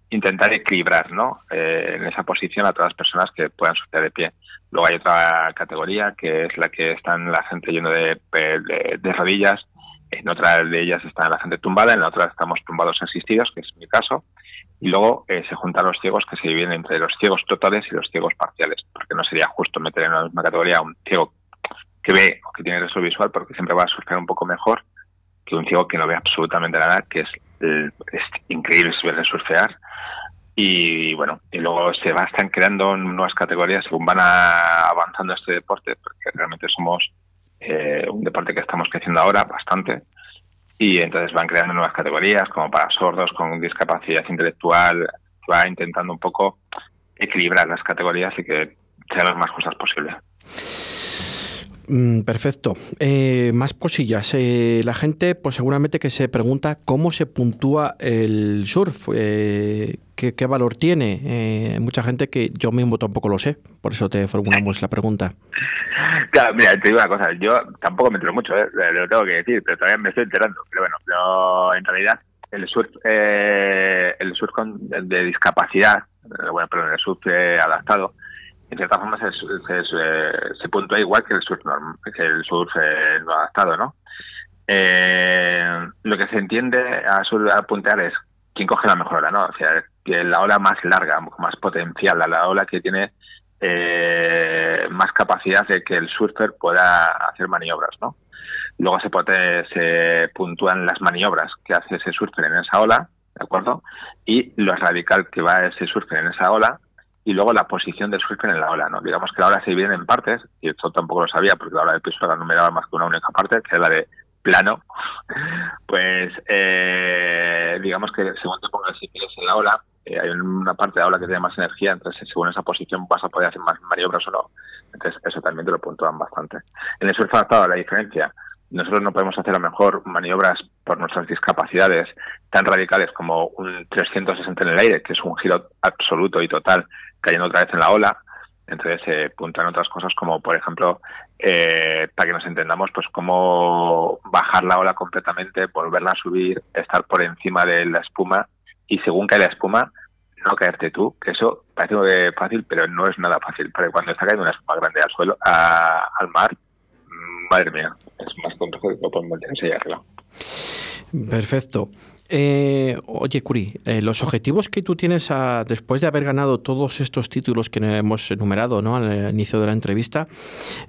intentar equilibrar ¿no? Eh, en esa posición a todas las personas que puedan surfear de pie. Luego hay otra categoría que es la que están la gente lleno de, de, rodillas. En otra de ellas está la gente tumbada, en la otra estamos tumbados asistidos, que es mi caso. Y luego eh, se juntan los ciegos que se dividen entre los ciegos totales y los ciegos parciales, porque no sería justo meter en la misma categoría a un ciego que ve o que tiene resto visual, porque siempre va a surfear un poco mejor que un ciego que no ve absolutamente nada, que es, es increíble verle surfear. Y bueno, y luego se va, están creando nuevas categorías según van avanzando este deporte, porque realmente somos eh, un deporte que estamos creciendo ahora bastante, y entonces van creando nuevas categorías, como para sordos, con discapacidad intelectual, va intentando un poco equilibrar las categorías y que sean las más justas posibles. Mm, perfecto. Eh, más cosillas. Eh, la gente, pues seguramente que se pregunta cómo se puntúa el surf, eh, qué, valor tiene. mucha gente que yo mismo tampoco lo sé, por eso te formulamos la pregunta. Claro, mira, te digo una cosa, yo tampoco me entero mucho, lo tengo que decir, pero todavía me estoy enterando. Pero bueno, en realidad el surf, el surf de discapacidad, bueno, pero el surf adaptado, en cierta forma se, se, se, puntúa igual que el surf, que el surf eh, no adaptado, ¿no? Eh, lo que se entiende a, a puntear es quién coge la mejor ola, ¿no? O sea, la ola más larga, más potencial, la ola que tiene eh, más capacidad de que el surfer pueda hacer maniobras, ¿no? Luego se, puede, se puntúan las maniobras que hace ese surfer en esa ola, ¿de acuerdo? Y lo radical que va ese surfer en esa ola y luego la posición del surfer en la ola, ¿no? Digamos que la ola se divide en partes, y esto tampoco lo sabía porque la ola de piso la numeraba más que una única parte, que es la de plano, [laughs] pues eh, digamos que según te pongas si en la ola, eh, hay una parte de la ola que tiene más energía, entonces según esa posición vas a poder hacer más maniobras o no. Entonces eso también te lo puntúan bastante. En el surf adaptado la diferencia, nosotros no podemos hacer a lo mejor maniobras por nuestras discapacidades tan radicales como un 360 en el aire, que es un giro absoluto y total cayendo otra vez en la ola. Entonces se eh, puntan otras cosas como, por ejemplo, eh, para que nos entendamos, pues cómo bajar la ola completamente, volverla a subir, estar por encima de la espuma y según cae la espuma, no caerte tú, que eso parece fácil, pero no es nada fácil, porque cuando está cayendo una espuma grande al suelo, al mar, madre mía, es más complejo que podemos enseñar arriba. Perfecto. Eh, oye, Curi, eh, los objetivos que tú tienes después de haber ganado todos estos títulos que hemos enumerado ¿no? al inicio de la entrevista,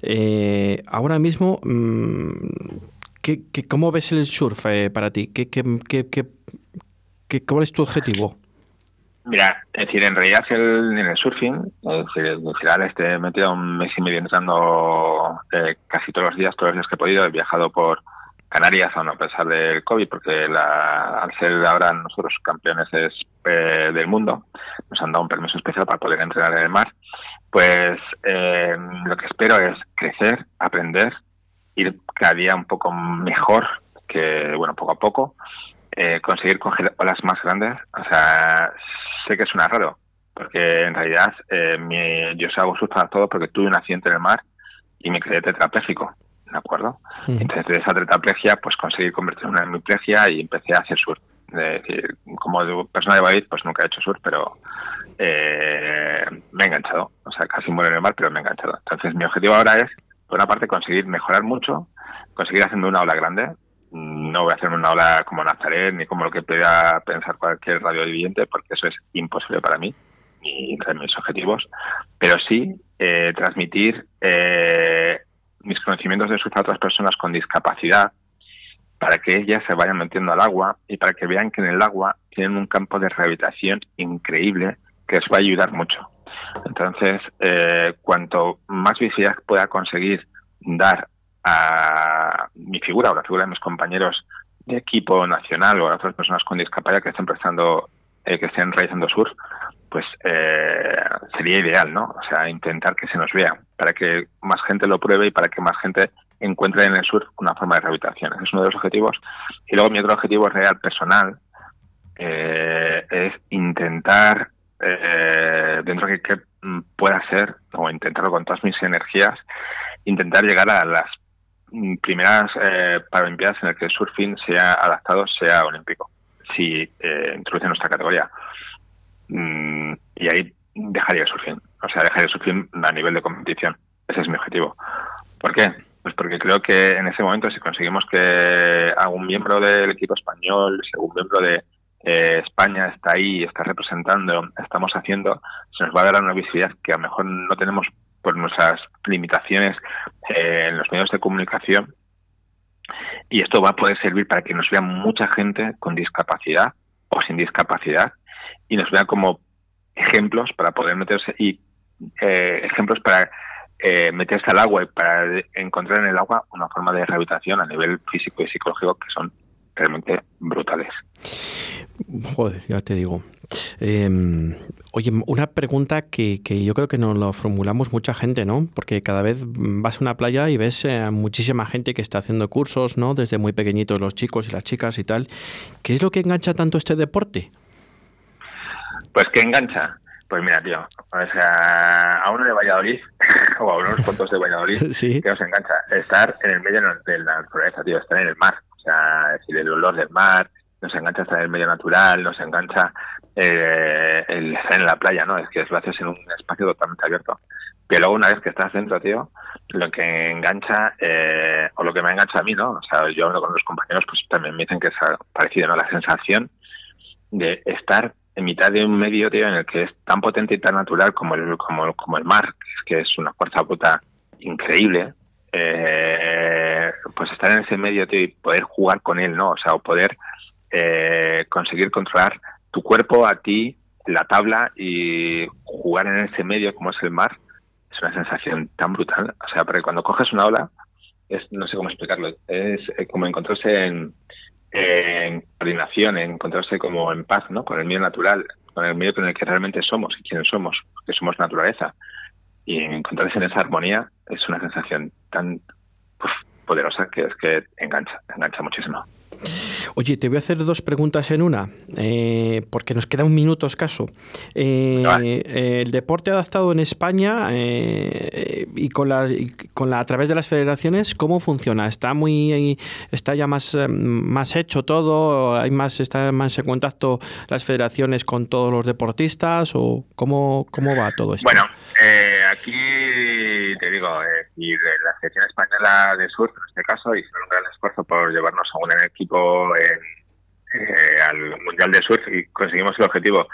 eh, ahora mismo, mm, ¿qué, cómo ves el surf para ti? ¿Qué, qué, qué, cuál es tu objetivo? Mira, es decir, en realidad el, en el surfing, es decir, al final este, he metido un mes y medio entrando casi todos los días, todos los días que he podido, he viajado por Canarias, aún a pesar del COVID, porque la, al ser ahora nosotros campeones eh, del mundo, nos han dado un permiso especial para poder entrenar en el mar, pues eh, lo que espero es crecer, aprender, ir cada día un poco mejor, que bueno, poco a poco, eh, conseguir coger olas más grandes. O sea, sé que suena raro, porque en realidad mi, yo hago surf para todo porque tuve un accidente en el mar y me quedé tetrapléjico. ¿de acuerdo? Entonces, de esa tetraplegia, pues conseguí convertirme en una hemiplegia y empecé a hacer surf. Es decir, como persona de Valladolid, pues nunca he hecho surf, pero eh, me he enganchado. O sea, casi muero en el mar, pero me he enganchado. Entonces, mi objetivo ahora es, por una parte, conseguir mejorar mucho, conseguir haciendo una ola grande. No voy a hacerme una ola como Nazaret, ni como lo que pueda pensar cualquier radio viviente, porque eso es imposible para mí, ni entre mis objetivos. Pero sí eh, transmitir eh, mis conocimientos de surf a otras personas con discapacidad para que ellas se vayan metiendo al agua y para que vean que en el agua tienen un campo de rehabilitación increíble que les va a ayudar mucho. Entonces, eh, cuanto más visibilidad pueda conseguir dar a mi figura o la figura de mis compañeros de equipo nacional o a otras personas con discapacidad que estén prestando, eh, que estén realizando surf, pues eh, sería ideal, ¿no? O sea, intentar que se nos vea, para que más gente lo pruebe y para que más gente encuentre en el surf una forma de rehabilitación. Es uno de los objetivos. Y luego mi otro objetivo real, personal, eh, es intentar, eh, dentro de que pueda ser, o intentarlo con todas mis energías, intentar llegar a las primeras eh, Paralimpiadas en las que el surfing sea adaptado, sea olímpico, si eh, introduce nuestra categoría. Mm, y ahí dejaría el surfing, o sea, dejaría el surfing a nivel de competición. Ese es mi objetivo. ¿Por qué? Pues porque creo que en ese momento, si conseguimos que algún miembro del equipo español, si algún miembro de eh, España está ahí, está representando, estamos haciendo, se nos va a dar una visibilidad que a lo mejor no tenemos por nuestras limitaciones eh, en los medios de comunicación. Y esto va a poder servir para que nos vea mucha gente con discapacidad o sin discapacidad y nos vea como ejemplos para poder meterse y eh, ejemplos para eh, meterse al agua y para encontrar en el agua una forma de rehabilitación a nivel físico y psicológico que son realmente brutales. Joder, ya te digo. Em, oye, una pregunta que, que, yo creo que nos lo formulamos mucha gente, ¿no? Porque cada vez vas a una playa y ves a eh, muchísima gente que está haciendo cursos, ¿no? Desde muy pequeñitos los chicos y las chicas y tal. ¿Qué es lo que engancha tanto este deporte? Pues que engancha. Pues mira, tío, o sea, a uno de Valladolid, [laughs] o a unos cuantos de Valladolid, [laughs] que nos engancha estar en el medio de la naturaleza, tío, estar en el mar. O sea, decir, el olor del mar, nos engancha estar en el medio natural, nos engancha eh, el estar en la playa, ¿no? Es que lo haces en un espacio totalmente abierto. Pero luego una vez que estás dentro, tío, lo que engancha, eh, o lo que me engancha a mí, ¿no? O sea, yo hablo con los compañeros, pues también me dicen que es parecido, ¿no? La sensación de estar en mitad de un medio, tío, en el que es tan potente y tan natural como el, como, como el mar, que es, una fuerza puta increíble, eh, pues estar en ese medio, y poder jugar con él, ¿no? O sea, o poder eh, conseguir controlar tu cuerpo a ti, la tabla y jugar en ese medio como es el mar, es una sensación tan brutal. O sea, porque cuando coges una ola, es no sé cómo explicarlo, es eh, como encontrarse en, coordinación, en encontrarse como en paz, ¿no? Con el medio natural, con el medio con el que realmente somos y quiénes somos, que somos naturaleza. Y encontrarse en esa armonía es una sensación tan poderosa que es que engancha, engancha muchísimo. Oye, te voy a hacer dos preguntas en una, eh, porque nos queda un minuto escaso. Eh, eh, el deporte adaptado en España y con la, con la a través de las federaciones, ¿cómo funciona? ¿Está muy está ya más, más hecho todo? ¿Hay más está más en contacto las federaciones con todos los deportistas o cómo cómo va todo esto? Bueno, aquí te digo, y la selección española de surf en este caso hicieron un gran esfuerzo por llevarnos a un equipo eh, al Mundial de Surf y conseguimos el objetivo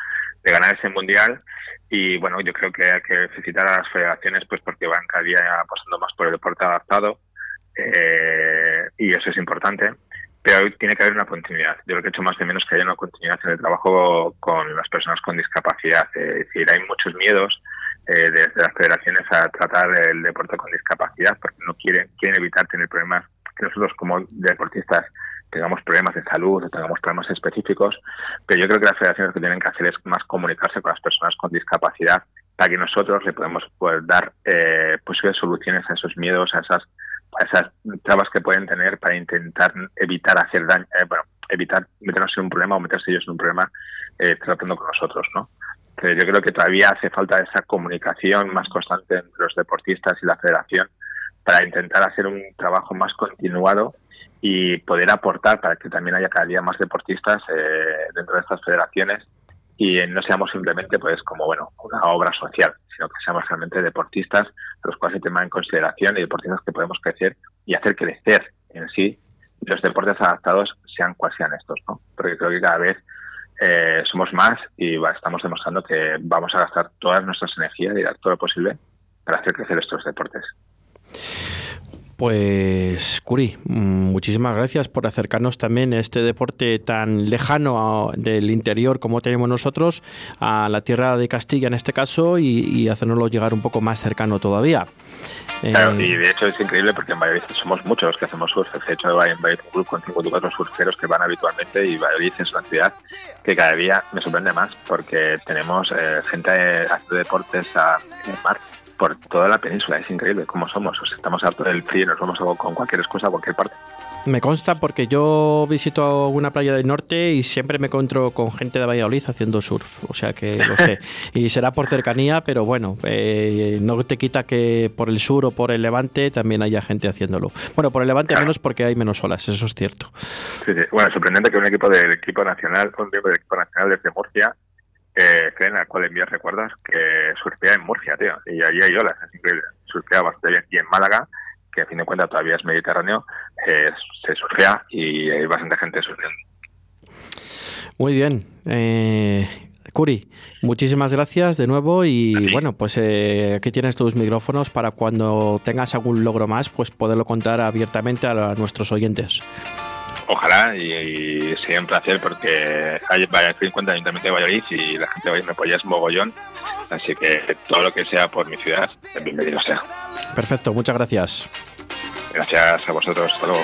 de ganar ese Mundial y bueno, yo creo que hay que felicitar a las federaciones pues porque van cada día apostando más por el deporte adaptado eh, y eso es importante pero tiene que haber una continuidad. Yo creo que he hecho más de menos que haya una continuidad en el trabajo con las personas con discapacidad. Es decir, hay muchos miedos eh, desde las federaciones a tratar el deporte con discapacidad porque no quieren, quieren evitar tener problemas que nosotros como deportistas tengamos problemas de salud tengamos problemas específicos, pero yo creo que las federaciones lo que tienen que hacer es más comunicarse con las personas con discapacidad para que nosotros le podemos poder dar eh, posibles soluciones a esos miedos, a esas, a esas trabas que pueden tener para intentar evitar hacer daño, eh, bueno, evitar meternos en un problema o meterse ellos en un problema eh, tratando con nosotros, ¿no? Pero yo creo que todavía hace falta esa comunicación más constante entre los deportistas y la federación para intentar hacer un trabajo más continuado y poder aportar para que también haya cada día más deportistas eh, dentro de estas federaciones y no seamos simplemente pues como bueno una obra social sino que seamos realmente deportistas a los cuales se toman en consideración y deportistas que podemos crecer y hacer crecer en sí los deportes adaptados sean cuales sean estos no porque creo que cada vez eh, somos más y estamos demostrando que vamos a gastar todas nuestras energías y dar todo lo posible para hacer crecer estos deportes Pues, Curi, mm, muchísimas gracias por acercarnos también a este deporte tan lejano del interior como tenemos nosotros, a la tierra de Castilla en este caso, y, y hacernoslo llegar un poco más cercano todavía. Claro, eh, y de hecho es increíble porque en Valladolid somos muchos los que hacemos surf. De hecho, hay en Valladolid un club con 54 surferos que van habitualmente y Valladolid es una ciudad que cada día me sorprende más porque tenemos eh, gente haciendo deportes a, en mar por toda la península. Es increíble cómo somos. estamos hartos del frío y nos vamos con cualquier excusa a cualquier parte. Me consta porque yo visito alguna playa del norte y siempre me encuentro con gente de Valladolid haciendo surf, o sea que lo sé. [laughs] Y será por cercanía, pero bueno, eh, no te quita que por el sur o por el levante también haya gente haciéndolo. Bueno, por el levante menos porque hay menos olas, eso es cierto. Sí, sí. Bueno, sorprendente que un equipo del equipo nacional, un equipo del equipo nacional desde Murcia, eh, creen al cual envías recuerdas que surfea en Murcia, tío, y allí hay olas, es increíble. Surfea bastante bien. Y en Málaga que a fin de cuentas todavía es Mediterráneo, eh, se surfea y hay bastante gente surfeando. Muy bien. Eh, Curi, muchísimas gracias de nuevo y bueno, pues eh, aquí tienes tus micrófonos para cuando tengas algún logro más, pues poderlo contar abiertamente a, nuestros oyentes. Ojalá y, sea un placer porque hay, vaya, en cuenta el Ayuntamiento de Valladolid y la gente de Valladolid me apoya es mogollón Así que todo lo que sea por mi ciudad, bienvenido sea. Perfecto, muchas gracias. Gracias a vosotros. Hasta luego.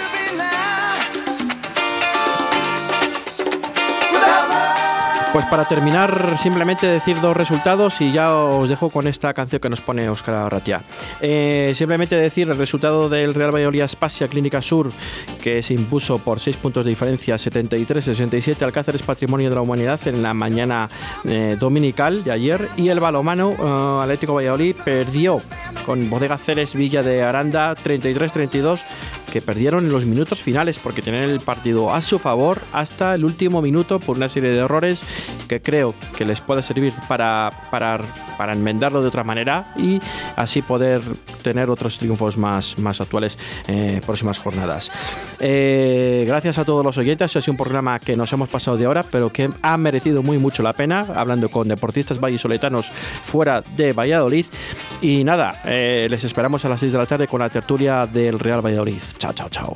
Pues para terminar, simplemente decir dos resultados y ya os dejo con esta canción que nos pone Óscar Arratia. Eh, simplemente decir el resultado del Real Valladolid Spacia Clínica Sur, que se impuso por 6 puntos de diferencia, 73-67 al Cáceres Patrimonio de la Humanidad en la mañana eh, dominical de ayer. Y el balomano uh, Atlético Valladolid perdió con Bodega Ceres Villa de Aranda 33-32 que perdieron en los minutos finales porque tenían el partido a su favor hasta el último minuto por una serie de errores que creo que les puede servir para, para, para enmendarlo de otra manera y así poder tener otros triunfos más, más actuales en próximas jornadas. Eh, gracias a todos los oyentes, ha sido un programa que nos hemos pasado de hora, pero que ha merecido muy mucho la pena, hablando con deportistas vallisoletanos fuera de Valladolid. Y nada, eh, les esperamos a las 6 de la tarde con la tertulia del Real Valladolid. Chao, chao, chao.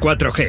4G.